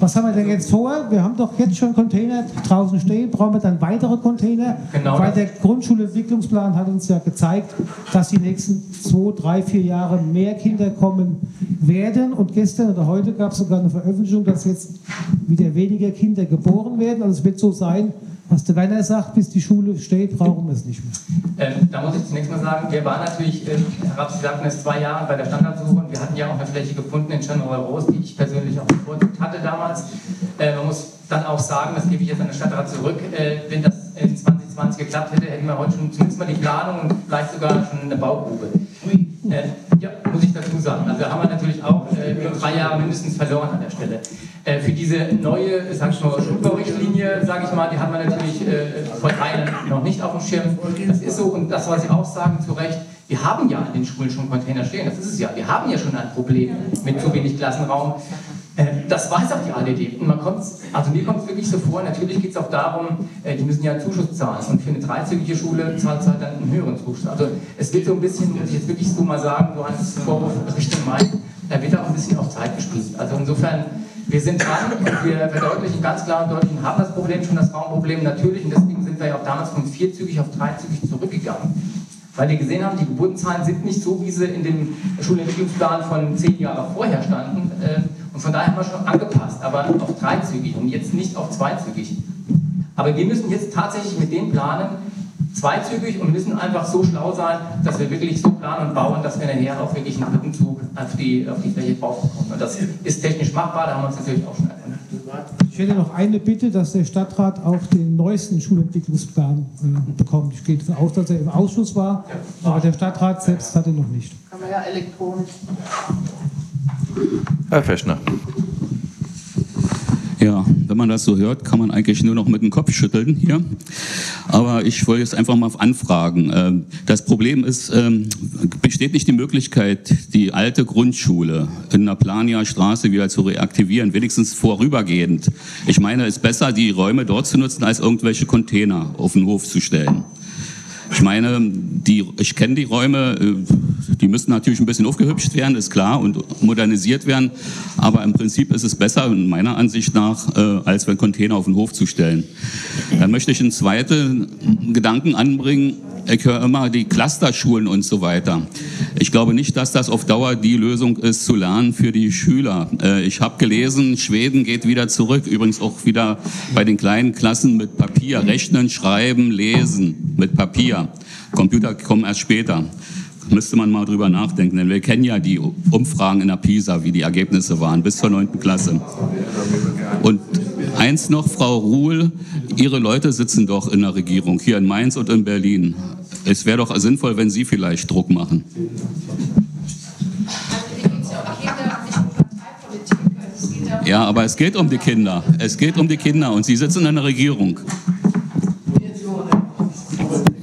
Was haben wir denn jetzt vor? Wir haben doch jetzt schon Container draußen stehen. Brauchen wir dann weitere Container? Genau. Weil der Grundschulentwicklungsplan hat uns ja gezeigt, dass die nächsten zwei, drei, vier Jahre mehr Kinder kommen werden. Und gestern oder heute gab es sogar eine Veröffentlichung, dass jetzt wieder weniger Kinder geboren werden. Also es wird so sein, was der Werner sagt, bis die Schule steht, brauchen wir es nicht mehr. Ähm, da muss ich zunächst mal sagen, wir waren natürlich, äh, Herr Rapp, Sie sagten es, zwei Jahre bei der Standardsuche und wir hatten ja auch eine Fläche gefunden in Rose, die ich persönlich auch bevorzugt hatte damals. Äh, man muss dann auch sagen, das gebe ich jetzt an den Stadtrat zurück, äh, wenn das in 2020 geklappt hätte, hätten wir heute schon zumindest mal die Planung und vielleicht sogar schon eine Baugrube. Äh, ja, muss ich dazu sagen. Also da haben wir natürlich auch äh, drei Jahre mindestens verloren an der Stelle. Äh, für diese neue, sag ich mal, Schulbaurichtlinie, sage ich mal, die hat man natürlich äh, vor drei Jahren noch nicht auf dem Schirm. Das ist so und das, was Sie auch sagen, zu Recht, wir haben ja an den Schulen schon Container stehen, das ist es ja. Wir haben ja schon ein Problem mit zu wenig Klassenraum. Äh, das weiß auch die ADD. Und man kommt, also mir kommt es wirklich so vor, natürlich geht es auch darum, äh, die müssen ja einen Zuschuss zahlen. Und für eine dreizügige Schule zahlt es halt dann einen höheren Zuschuss. Also es wird so ein bisschen, muss ich jetzt wirklich so mal sagen, so als Vorwurf Richtung Mai, da wird auch ein bisschen auf Zeit gespielt. Also insofern, wir sind dran und wir verdeutlichen ganz klar und deutlich, haben das Problem schon, das Raumproblem natürlich. Und deswegen sind wir ja auch damals von vierzügig auf dreizügig zurückgegangen. Weil wir gesehen haben, die Geburtenzahlen sind nicht so, wie sie in dem Schulentwicklungsplan von zehn Jahren vorher standen. Und von daher haben wir schon angepasst, aber auf dreizügig und jetzt nicht auf zweizügig. Aber wir müssen jetzt tatsächlich mit dem planen, zweizügig und müssen einfach so schlau sein, dass wir wirklich so planen und bauen, dass wir nachher auch wirklich einen Rückenzug auf die, auf die Fläche drauf bekommen. Und das ist technisch machbar, da haben wir uns natürlich auch schon erkannt. Ich hätte noch eine Bitte, dass der Stadtrat auch den neuesten Schulentwicklungsplan äh, bekommt. Ich gehe davon aus, dass er im Ausschuss war, aber der Stadtrat selbst hat ihn noch nicht. Kann man ja elektronisch. Herr Feschner. Ja, wenn man das so hört, kann man eigentlich nur noch mit dem Kopf schütteln hier. Aber ich wollte jetzt einfach mal anfragen. Ähm, das Problem ist, ähm, besteht nicht die Möglichkeit, die alte Grundschule in der Plania Straße wieder zu reaktivieren, wenigstens vorübergehend. Ich meine, es ist besser, die Räume dort zu nutzen, als irgendwelche Container auf den Hof zu stellen. Ich meine, die, ich kenne die Räume, äh, die müssen natürlich ein bisschen aufgehübscht werden, ist klar, und modernisiert werden. Aber im Prinzip ist es besser, meiner Ansicht nach, äh, als wenn Container auf den Hof zu stellen. Dann möchte ich einen zweiten Gedanken anbringen. Ich höre immer die Clusterschulen und so weiter. Ich glaube nicht, dass das auf Dauer die Lösung ist, zu lernen für die Schüler. Äh, ich habe gelesen, Schweden geht wieder zurück, übrigens auch wieder bei den kleinen Klassen mit Papier, Rechnen, Schreiben, Lesen mit Papier. Computer kommen erst später müsste man mal drüber nachdenken, denn wir kennen ja die Umfragen in der PISA, wie die Ergebnisse waren, bis zur 9. Klasse. Und eins noch, Frau Ruhl, Ihre Leute sitzen doch in der Regierung, hier in Mainz und in Berlin. Es wäre doch sinnvoll, wenn Sie vielleicht Druck machen. Ja, aber es geht um die Kinder. Es geht um die Kinder und Sie sitzen in der Regierung.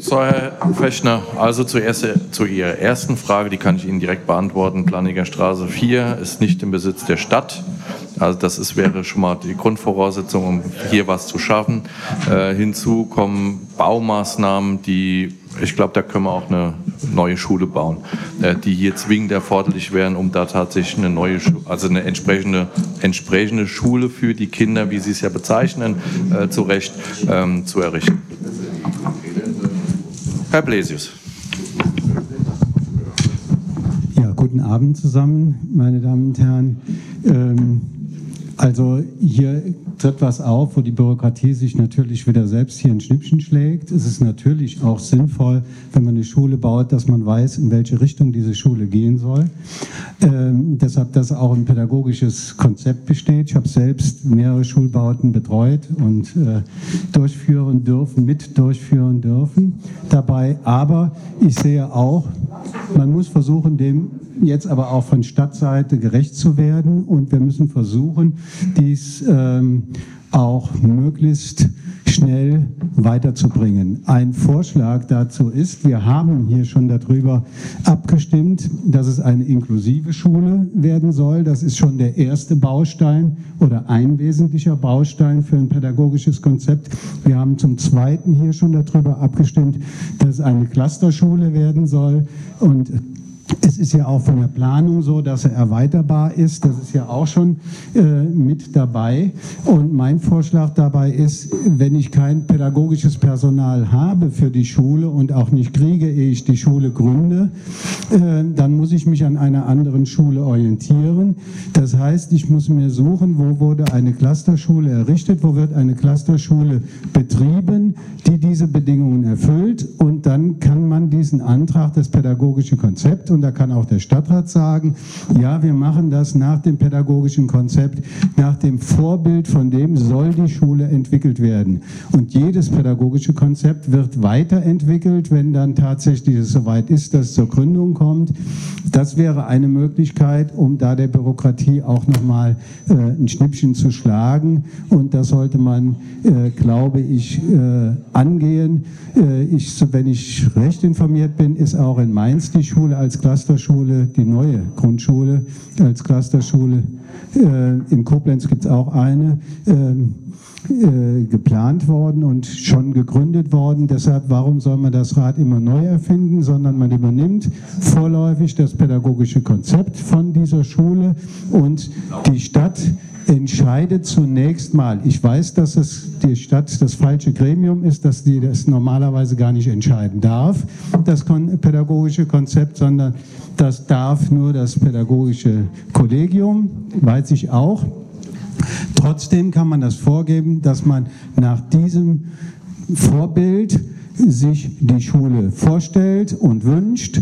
So, Herr Fechner, also zuerst zu Ihrer ersten Frage, die kann ich Ihnen direkt beantworten. Planiger Straße 4 ist nicht im Besitz der Stadt. Also das ist, wäre schon mal die Grundvoraussetzung, um hier was zu schaffen. Äh, hinzu kommen Baumaßnahmen, die, ich glaube, da können wir auch eine neue Schule bauen, äh, die hier zwingend erforderlich wären, um da tatsächlich eine neue, also eine entsprechende, entsprechende Schule für die Kinder, wie Sie es ja bezeichnen, äh, zu Recht ähm, zu errichten. Herr Blesius. Ja, guten Abend zusammen, meine Damen und Herren. Ähm, also hier tritt was auf, wo die Bürokratie sich natürlich wieder selbst hier ein Schnippchen schlägt. Es ist natürlich auch sinnvoll, wenn man eine Schule baut, dass man weiß, in welche Richtung diese Schule gehen soll. Ähm, deshalb, dass auch ein pädagogisches Konzept besteht. Ich habe selbst mehrere Schulbauten betreut und äh, durchführen dürfen, mit durchführen dürfen dabei. Aber ich sehe auch, man muss versuchen, dem jetzt aber auch von Stadtseite gerecht zu werden und wir müssen versuchen, dies ähm, auch möglichst schnell weiterzubringen. Ein Vorschlag dazu ist, wir haben hier schon darüber abgestimmt, dass es eine inklusive Schule werden soll. Das ist schon der erste Baustein oder ein wesentlicher Baustein für ein pädagogisches Konzept. Wir haben zum Zweiten hier schon darüber abgestimmt, dass es eine Clusterschule werden soll und es ist ja auch von der Planung so, dass er erweiterbar ist. Das ist ja auch schon äh, mit dabei. Und mein Vorschlag dabei ist, wenn ich kein pädagogisches Personal habe für die Schule und auch nicht kriege, ehe ich die Schule gründe, äh, dann muss ich mich an einer anderen Schule orientieren. Das heißt, ich muss mir suchen, wo wurde eine Clusterschule errichtet, wo wird eine Clusterschule betrieben, die diese Bedingungen erfüllt. Und dann kann man diesen Antrag, das pädagogische Konzept, und da kann auch der Stadtrat sagen, ja, wir machen das nach dem pädagogischen Konzept, nach dem Vorbild, von dem soll die Schule entwickelt werden. Und jedes pädagogische Konzept wird weiterentwickelt, wenn dann tatsächlich es soweit ist, dass es zur Gründung kommt. Das wäre eine Möglichkeit, um da der Bürokratie auch nochmal äh, ein Schnippchen zu schlagen. Und das sollte man, äh, glaube ich, äh, angehen. Äh, ich, wenn ich recht informiert bin, ist auch in Mainz die Schule als Clusterschule, die neue Grundschule als Clusterschule. Äh, in Koblenz gibt es auch eine. Ähm, äh, geplant worden und schon gegründet worden. Deshalb, warum soll man das Rad immer neu erfinden, sondern man übernimmt vorläufig das pädagogische Konzept von dieser Schule und die Stadt entscheidet zunächst mal. Ich weiß, dass es die Stadt das falsche Gremium ist, dass die das normalerweise gar nicht entscheiden darf, das pädagogische Konzept, sondern das darf nur das pädagogische Kollegium, weiß ich auch. Trotzdem kann man das vorgeben, dass man nach diesem Vorbild sich die Schule vorstellt und wünscht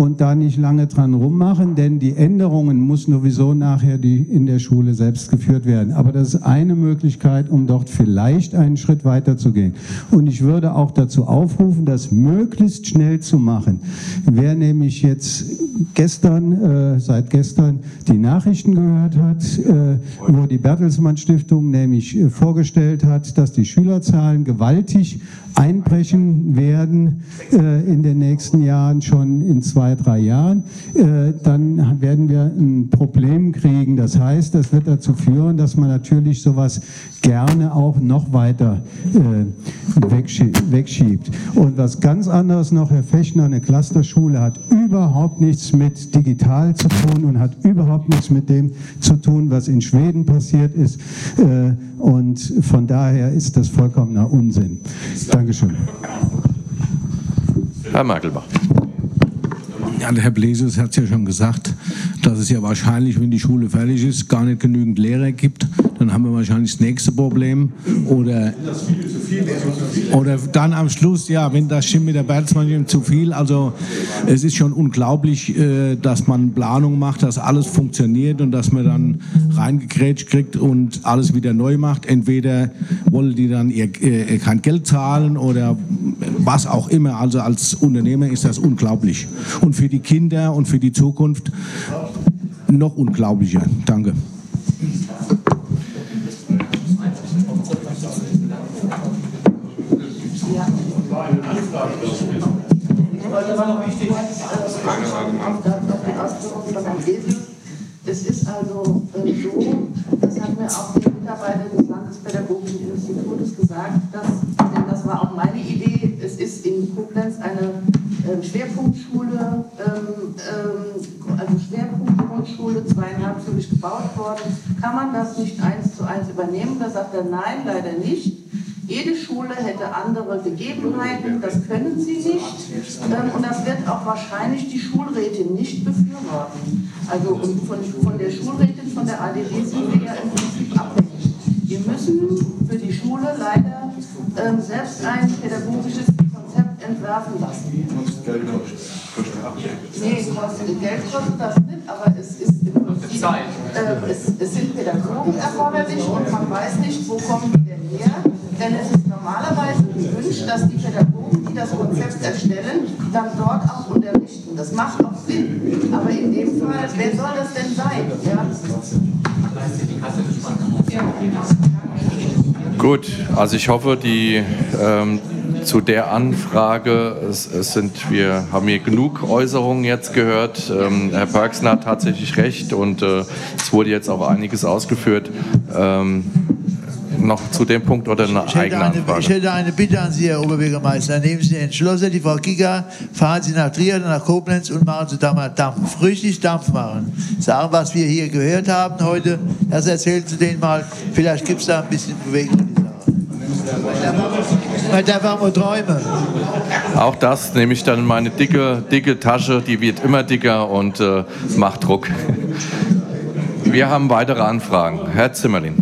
und da nicht lange dran rummachen, denn die Änderungen muss sowieso nachher die in der Schule selbst geführt werden. Aber das ist eine Möglichkeit, um dort vielleicht einen Schritt weiter zu gehen. Und ich würde auch dazu aufrufen, das möglichst schnell zu machen. Wer nämlich jetzt gestern, äh, seit gestern die Nachrichten gehört hat, äh, wo die Bertelsmann Stiftung nämlich äh, vorgestellt hat, dass die Schülerzahlen gewaltig einbrechen werden äh, in den nächsten Jahren, schon in zwei, drei Jahren, äh, dann werden wir ein Problem kriegen. Das heißt, das wird dazu führen, dass man natürlich sowas gerne auch noch weiter äh, wegschiebt. Und was ganz anderes noch, Herr Fechner, eine Clusterschule hat überhaupt nichts mit digital zu tun und hat überhaupt nichts mit dem zu tun, was in Schweden passiert ist. Äh, und von daher ist das vollkommener Unsinn. Dankeschön. Herr Merkelbach. Ja, der Herr Bleses hat es ja schon gesagt, dass es ja wahrscheinlich, wenn die Schule fertig ist, gar nicht genügend Lehrer gibt. Dann haben wir wahrscheinlich das nächste Problem. Oder, oder dann am Schluss, ja, wenn das stimmt mit der Bertelsmann zu viel. Also es ist schon unglaublich, äh, dass man Planung macht, dass alles funktioniert und dass man dann reingekrätscht kriegt und alles wieder neu macht. Entweder wollen die dann ihr, äh, kein Geld zahlen oder was auch immer. Also als Unternehmer ist das unglaublich. Und für die Kinder und für die Zukunft noch unglaublicher. Danke. Es ist also äh, so, das hat mir auch der Mitarbeiter des Landespädagogischen Institutes gesagt, dass, denn das war auch meine Idee, ist in Koblenz eine ähm, Schwerpunktschule, ähm, ähm, also Schwerpunktgrundschule, zweieinhalbzügig gebaut worden. Kann man das nicht eins zu eins übernehmen? Da sagt er, nein, leider nicht. Jede Schule hätte andere Gegebenheiten, das können sie nicht. und das wird auch wahrscheinlich die Schulrätin nicht befürworten. Also von, von der Schulrätin, von der ADD sind wir ja im Prinzip abhängig. Wir müssen für die Schule leider ähm, selbst ein pädagogisches entwerfen lassen. Nee, kostet, Geld kostet das nicht, aber es ist im Prinzip, äh, es, es sind Pädagogen erforderlich und man weiß nicht, wo kommen die denn her. Denn es ist normalerweise gewünscht, dass die Pädagogen, die das Konzept erstellen, dann dort auch unterrichten. Das macht auch Sinn. Aber in dem Fall, wer soll das denn sein? Ja? Gut, also ich hoffe, die ähm, zu der Anfrage, es, es, sind, wir haben hier genug Äußerungen jetzt gehört. Ähm, Herr Perksen hat tatsächlich recht und äh, es wurde jetzt auch einiges ausgeführt. Ähm, noch zu dem Punkt oder eine ich eigene eine, Anfrage? Ich hätte eine Bitte an Sie, Herr Oberbürgermeister. Nehmen Sie den Schlosser, die Frau Giga, fahren Sie nach Trier, nach Koblenz und machen Sie da mal Dampf. Richtig Dampf machen. Sagen, was wir hier gehört haben heute. Das erzählen Sie denen mal. Vielleicht gibt es da ein bisschen Bewegung in die Sache. Weil da waren wir Träume. Auch das nehme ich dann in meine dicke, dicke Tasche, die wird immer dicker und äh, macht Druck. [LAUGHS] Wir haben weitere Anfragen. Herr Zimmerlin.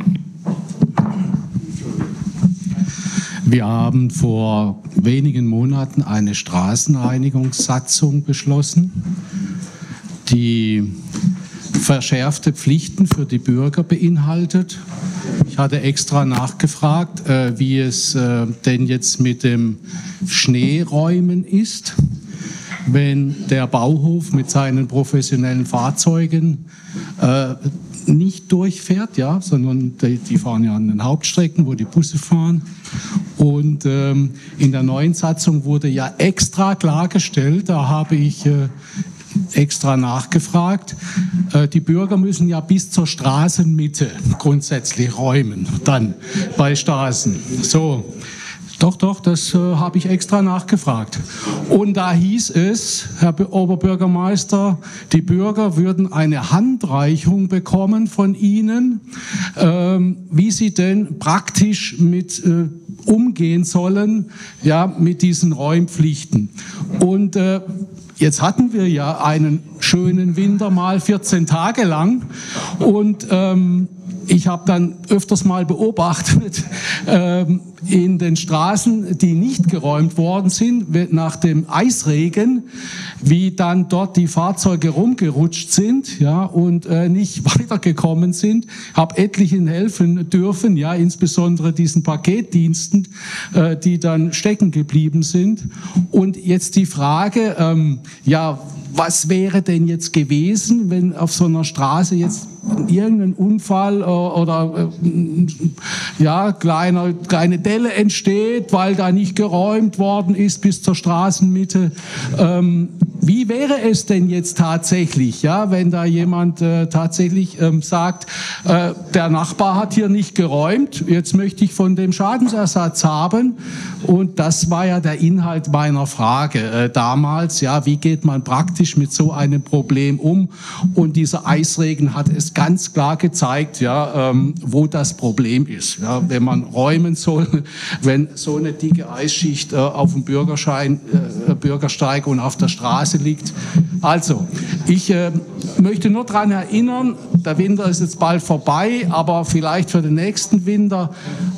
Wir haben vor wenigen Monaten eine Straßenreinigungssatzung beschlossen, die verschärfte Pflichten für die Bürger beinhaltet. Ich hatte extra nachgefragt, äh, wie es äh, denn jetzt mit dem Schneeräumen ist. wenn der Bauhof mit seinen professionellen Fahrzeugen äh, nicht durchfährt, ja, sondern die, fahren ja an den Hauptstrecken, wo die Busse fahren. Und ähm, in der neuen Satzung wurde ja extra klargestellt, da habe ich äh, extra nachgefragt. Äh, die Bürger müssen ja bis zur Straßenmitte grundsätzlich räumen, dann bei Straßen. So. Doch, doch, das äh, habe ich extra nachgefragt. Und da hieß es, Herr Oberbürgermeister, die Bürger würden eine Handreichung bekommen von Ihnen, ähm, wie sie denn praktisch mit äh, umgehen sollen, ja, mit diesen Räumpflichten. Und äh, Jetzt hatten wir ja einen schönen Winter mal 14 Tage lang. Und ähm, ich habe dann öfters mal beobachtet [LAUGHS] ähm, in den Straßen, die nicht geräumt worden sind, nach dem Eisregen, wie dann dort die Fahrzeuge rumgerutscht sind, ja, und äh, nicht [LAUGHS] weitergekommen sind. Habe etlichen helfen dürfen, ja, insbesondere diesen Paketdiensten, äh, die dann stecken geblieben sind. Und jetzt die Frage, ähm, ja, was wäre denn jetzt gewesen, wenn auf so einer Straße jetzt irgendein Unfall äh, oder äh, ja, kleine, kleine Delle entsteht, weil da nicht geräumt worden ist bis zur Straßenmitte. Ähm, wie wäre es denn jetzt tatsächlich, ja, wenn da jemand äh, tatsächlich ähm, sagt, äh, der Nachbar hat hier nicht geräumt, jetzt möchte ich von dem Schadensersatz haben. Und das war ja der Inhalt meiner Frage äh, damals, ja, wie geht man praktisch mit so einem Problem um? Und dieser Eisregen hat es ganz klar gezeigt, ja, ähm, wo das Problem ist. Ja, wenn man räumen soll, [LAUGHS] wenn so eine dicke Eisschicht äh, auf dem Bürgerschein, äh, Bürgersteig und auf der Straße liegt. Also, ich äh, möchte nur daran erinnern, der Winter ist jetzt bald vorbei, aber vielleicht für den nächsten Winter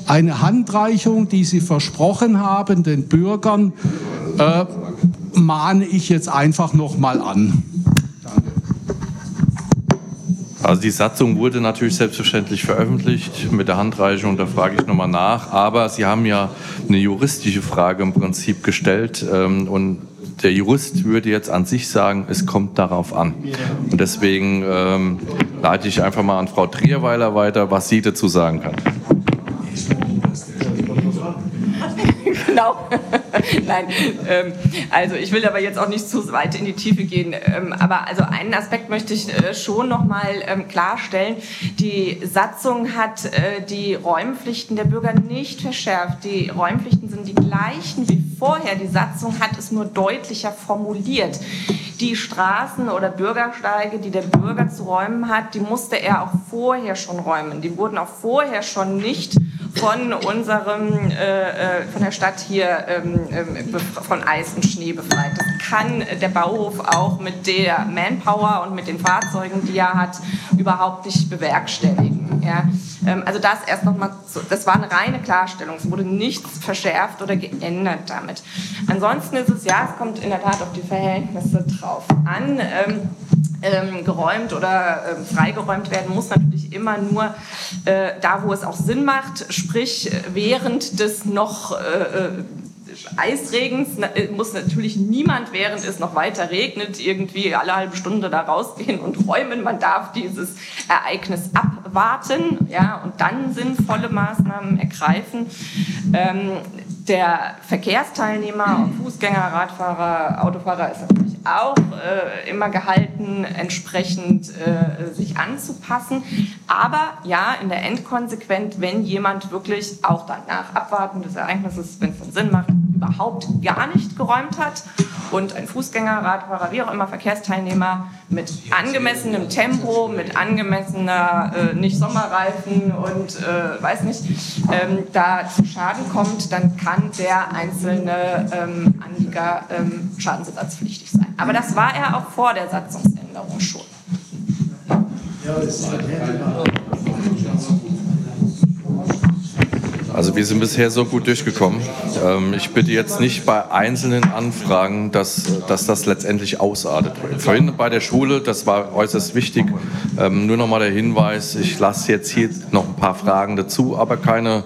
eine Handreichung, die Sie versprochen haben, den Bürgern, äh, mahne ich jetzt einfach noch mal an. Also die Satzung wurde natürlich selbstverständlich veröffentlicht mit der Handreichung, da frage ich nochmal nach. Aber Sie haben ja eine juristische Frage im Prinzip gestellt ähm, und der Jurist würde jetzt an sich sagen, es kommt darauf an. Und deswegen ähm, leite ich einfach mal an Frau Trierweiler weiter, was sie dazu sagen kann. Genau. [LAUGHS] Nein, ähm, also ich will aber jetzt auch nicht zu weit in die Tiefe gehen. Ähm, aber also einen Aspekt möchte ich äh, schon noch mal ähm, klarstellen. Die Satzung hat äh, die Räumpflichten der Bürger nicht verschärft. Die Räumpflichten sind die gleichen wie vorher. Die Satzung hat es nur deutlicher formuliert. Die Straßen oder Bürgersteige, die der Bürger zu räumen hat, die musste er auch vorher schon räumen. Die wurden auch vorher schon nicht von unserem, äh, äh von der Stadt hier ähm, ähm, von Eis und Schnee befreit. Das kann der Bauhof auch mit der Manpower und mit den Fahrzeugen, die er hat, überhaupt nicht bewerkstelligen. Ja? Ähm, also das erst nochmal, das war eine reine Klarstellung. Es wurde nichts verschärft oder geändert damit. Ansonsten ist es ja, es kommt in der Tat auf die Verhältnisse drauf an. Ähm, ähm, geräumt oder ähm, freigeräumt werden muss natürlich immer nur äh, da, wo es auch Sinn macht, sprich während des noch äh, äh Eisregens äh, muss natürlich niemand, während es noch weiter regnet, irgendwie alle halbe Stunde da rausgehen und räumen. Man darf dieses Ereignis abwarten ja, und dann sinnvolle Maßnahmen ergreifen. Ähm, der Verkehrsteilnehmer, Fußgänger, Radfahrer, Autofahrer ist natürlich auch äh, immer gehalten, entsprechend äh, sich anzupassen. Aber ja, in der Endkonsequenz, wenn jemand wirklich auch dann nach Abwarten des Ereignisses, wenn es Sinn macht, überhaupt gar nicht geräumt hat und ein Fußgänger, Radfahrer, wie auch immer, Verkehrsteilnehmer mit angemessenem Tempo, mit angemessener äh, nicht Sommerreifen und äh, weiß nicht, ähm, da zu Schaden kommt, dann kann der einzelne ähm, Anlieger ähm, schadensersatzpflichtig sein. Aber das war er auch vor der Satzungsänderung schon. Ja, das ist also wir sind bisher so gut durchgekommen. Ähm, ich bitte jetzt nicht bei einzelnen Anfragen, dass, dass das letztendlich ausartet. Vorhin bei der Schule, das war äußerst wichtig. Ähm, nur noch mal der Hinweis, ich lasse jetzt hier noch ein paar Fragen dazu, aber keine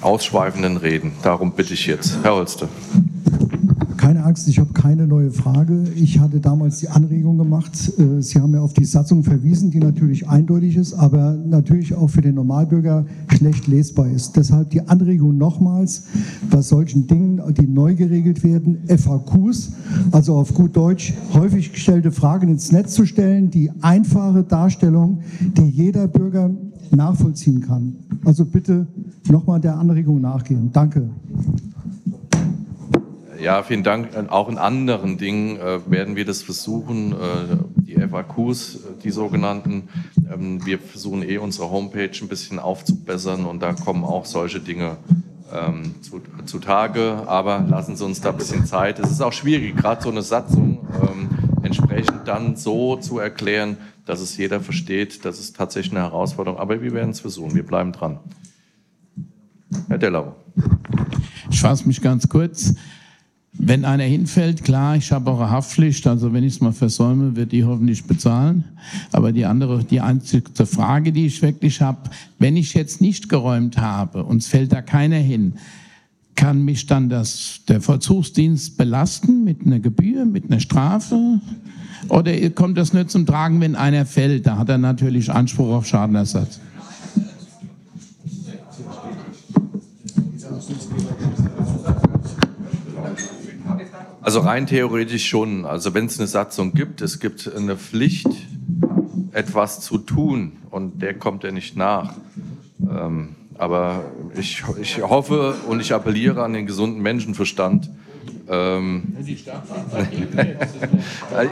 ausschweifenden Reden. Darum bitte ich jetzt. Herr Holste. Keine Angst, ich habe keine neue Frage. Ich hatte damals die Anregung gemacht. äh, Sie haben ja auf die Satzung verwiesen, die natürlich eindeutig ist, aber natürlich auch für den Normalbürger schlecht lesbar ist. Deshalb die Anregung nochmals, bei solchen Dingen, die neu geregelt werden, FAQs, also auf gut Deutsch häufig gestellte Fragen ins Netz zu stellen, die einfache Darstellung, die jeder Bürger nachvollziehen kann. Also bitte nochmal der Anregung nachgehen. Danke. Ja, vielen Dank. Auch in anderen Dingen äh, werden wir das versuchen, äh, die FAQs, äh, die sogenannten. Ähm, wir versuchen eh unsere Homepage ein bisschen aufzubessern und da kommen auch solche Dinge ähm, zu, zutage. Aber lassen Sie uns da ein bisschen Zeit. Es ist auch schwierig, gerade so eine Satzung ähm, entsprechend dann so zu erklären, dass es jeder versteht. Das ist tatsächlich eine Herausforderung. Aber wir werden es versuchen. Wir bleiben dran. Herr Dellau. Ich fasse mich ganz kurz. Wenn einer hinfällt, klar, ich habe auch eine Haftpflicht, also wenn ich es mal versäume, wird die hoffentlich bezahlen. Aber die andere, die einzige Frage, die ich wirklich habe, wenn ich jetzt nicht geräumt habe und es fällt da keiner hin, kann mich dann das, der Vollzugsdienst belasten mit einer Gebühr, mit einer Strafe? Oder kommt das nur zum Tragen, wenn einer fällt? Da hat er natürlich Anspruch auf Schadenersatz. Also rein theoretisch schon. Also wenn es eine Satzung gibt, es gibt eine Pflicht, etwas zu tun und der kommt ja nicht nach. Ähm, aber ich, ich hoffe und ich appelliere an den gesunden Menschenverstand. Ähm, [LAUGHS]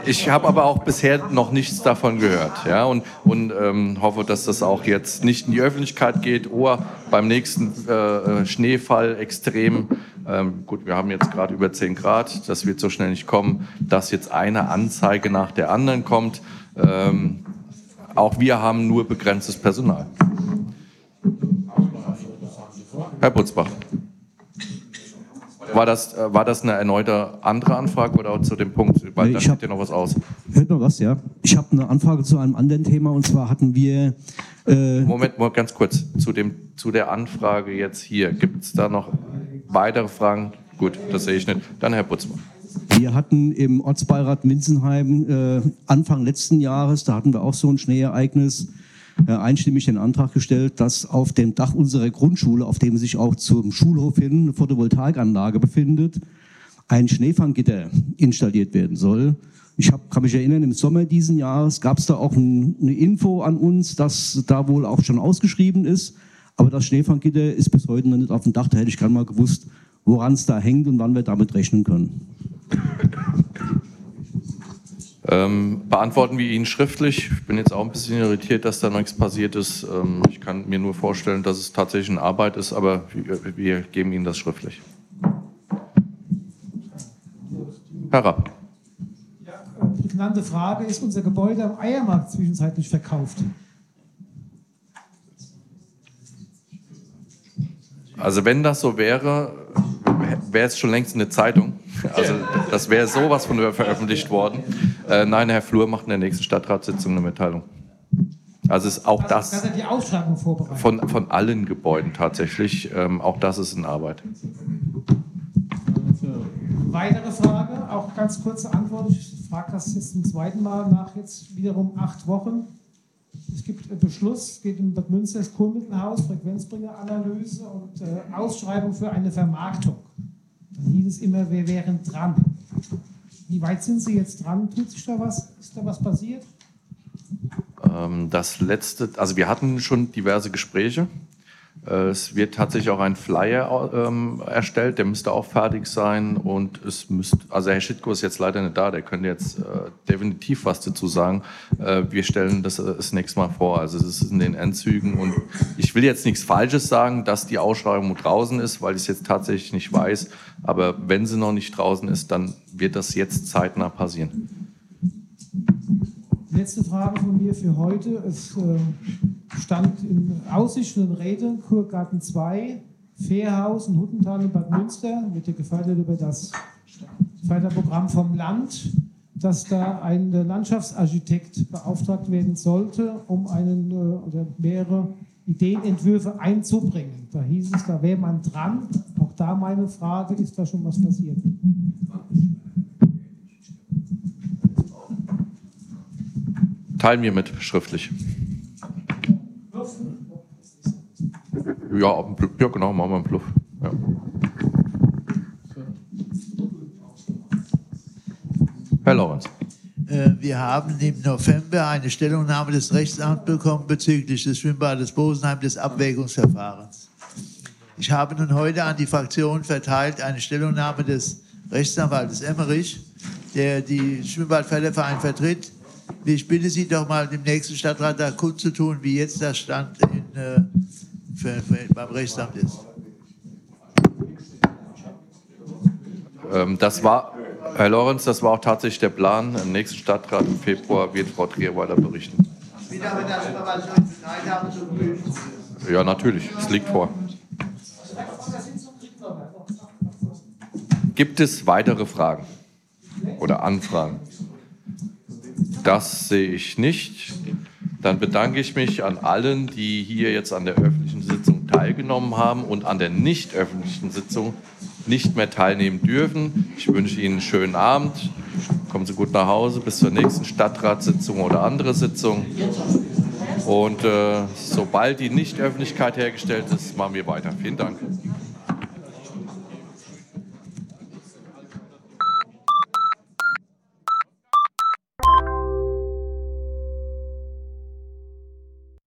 ich habe aber auch bisher noch nichts davon gehört ja, und, und ähm, hoffe, dass das auch jetzt nicht in die Öffentlichkeit geht oder beim nächsten äh, Schneefall extrem ähm, gut, wir haben jetzt gerade über 10 Grad, das wird so schnell nicht kommen, dass jetzt eine Anzeige nach der anderen kommt. Ähm, auch wir haben nur begrenztes Personal. Herr Butzbach. War das, äh, war das eine erneute andere Anfrage oder zu dem Punkt? Weil Nee, da ich steht ja noch was aus. Hört noch was, ja? Ich habe eine Anfrage zu einem anderen Thema und zwar hatten wir. Äh, Moment, mal ganz kurz. Zu, dem, zu der Anfrage jetzt hier. Gibt es da noch weitere Fragen? Gut, das sehe ich nicht. Dann Herr Butzmann. Wir hatten im Ortsbeirat Winsenheim äh, Anfang letzten Jahres, da hatten wir auch so ein Schneeereignis, einstimmig den Antrag gestellt, dass auf dem Dach unserer Grundschule, auf dem sich auch zum Schulhof hin eine Photovoltaikanlage befindet, ein Schneefanggitter installiert werden soll. Ich hab, kann mich erinnern, im Sommer diesen Jahres gab es da auch ein, eine Info an uns, dass da wohl auch schon ausgeschrieben ist. Aber das Schneefanggitter ist bis heute noch nicht auf dem Dach. Da hätte ich gerne mal gewusst, woran es da hängt und wann wir damit rechnen können. Ähm, beantworten wir Ihnen schriftlich. Ich bin jetzt auch ein bisschen irritiert, dass da noch nichts passiert ist. Ähm, ich kann mir nur vorstellen, dass es tatsächlich eine Arbeit ist, aber wir, wir geben Ihnen das schriftlich. Herr Rapp. Prägnante Frage, ist unser Gebäude am Eiermarkt zwischenzeitlich verkauft? Also wenn das so wäre, wäre es schon längst in der Zeitung. [LAUGHS] Also das wäre sowas von veröffentlicht worden. Äh, nein, Herr Flur macht in der nächsten Stadtratssitzung eine Mitteilung. Also ist auch Dass das er die Ausschreibung vorbereitet. von, von allen Gebäuden tatsächlich. Ähm, auch das ist in Arbeit. Weitere Frage, auch ganz kurze Antwort. Ich frage das jetzt zum zweiten Mal nach jetzt wiederum acht Wochen. Es gibt einen Beschluss, es geht um Bad Münster, das Kurmittelhaus, Frequenzbringeranalyse und äh, Ausschreibung für eine Vermarktung. Hieß es immer, wir wären dran. Wie weit sind Sie jetzt dran? Tut sich da was? Ist da was passiert? Ähm, das letzte, also wir hatten schon diverse Gespräche. Äh, Es wird tatsächlich auch ein Flyer ähm, erstellt, der müsste auch fertig sein und es müsste, also Herr Schittko ist jetzt leider nicht da, der könnte jetzt äh, definitiv was dazu sagen. Äh, wir stellen das äh, das nächste Mal vor, also es ist in den Endzügen und ich will jetzt nichts Falsches sagen, dass die Ausschreibung draußen ist, weil ich es jetzt tatsächlich nicht weiß, aber wenn sie noch nicht draußen ist, dann wird das jetzt zeitnah passieren. Letzte Frage von mir für heute. Es äh, stand in Aussicht und in Rede, Kurgarten 2, Fährhausen, Huttental und Bad Münster wird ja gefördert über das Förderprogramm vom Land, dass da ein Landschaftsarchitekt beauftragt werden sollte, um einen äh, oder mehrere Ideenentwürfe einzubringen. Da hieß es, da wäre man dran. Auch da meine Frage, ist da schon was passiert? Teilen wir mit schriftlich. Ja, ja genau, machen wir einen Bluff. Ja. Herr Lorenz. Äh, Wir haben im November eine Stellungnahme des Rechtsamts bekommen bezüglich des Schwimmbades Bosenheim des Abwägungsverfahrens. Ich habe nun heute an die Fraktion verteilt eine Stellungnahme des Rechtsanwaltes Emmerich, der die Schwimmbadförderverein vertritt. Ich bitte Sie doch mal dem nächsten Stadtrat da kundzutun, wie jetzt der Stand in, äh, für, für, beim Rechtsamt ist. Das war, Herr Lorenz, das war auch tatsächlich der Plan. Im nächsten Stadtrat im Februar wird Frau berichten. Habe, zu begrüßen. Ja, natürlich, es liegt vor. Gibt es weitere Fragen oder Anfragen? Das sehe ich nicht. Dann bedanke ich mich an allen, die hier jetzt an der öffentlichen Sitzung teilgenommen haben und an der nicht öffentlichen Sitzung nicht mehr teilnehmen dürfen. Ich wünsche Ihnen einen schönen Abend. Kommen Sie gut nach Hause bis zur nächsten Stadtratssitzung oder andere Sitzung. Und äh, sobald die Nichtöffentlichkeit hergestellt ist, machen wir weiter. Vielen Dank.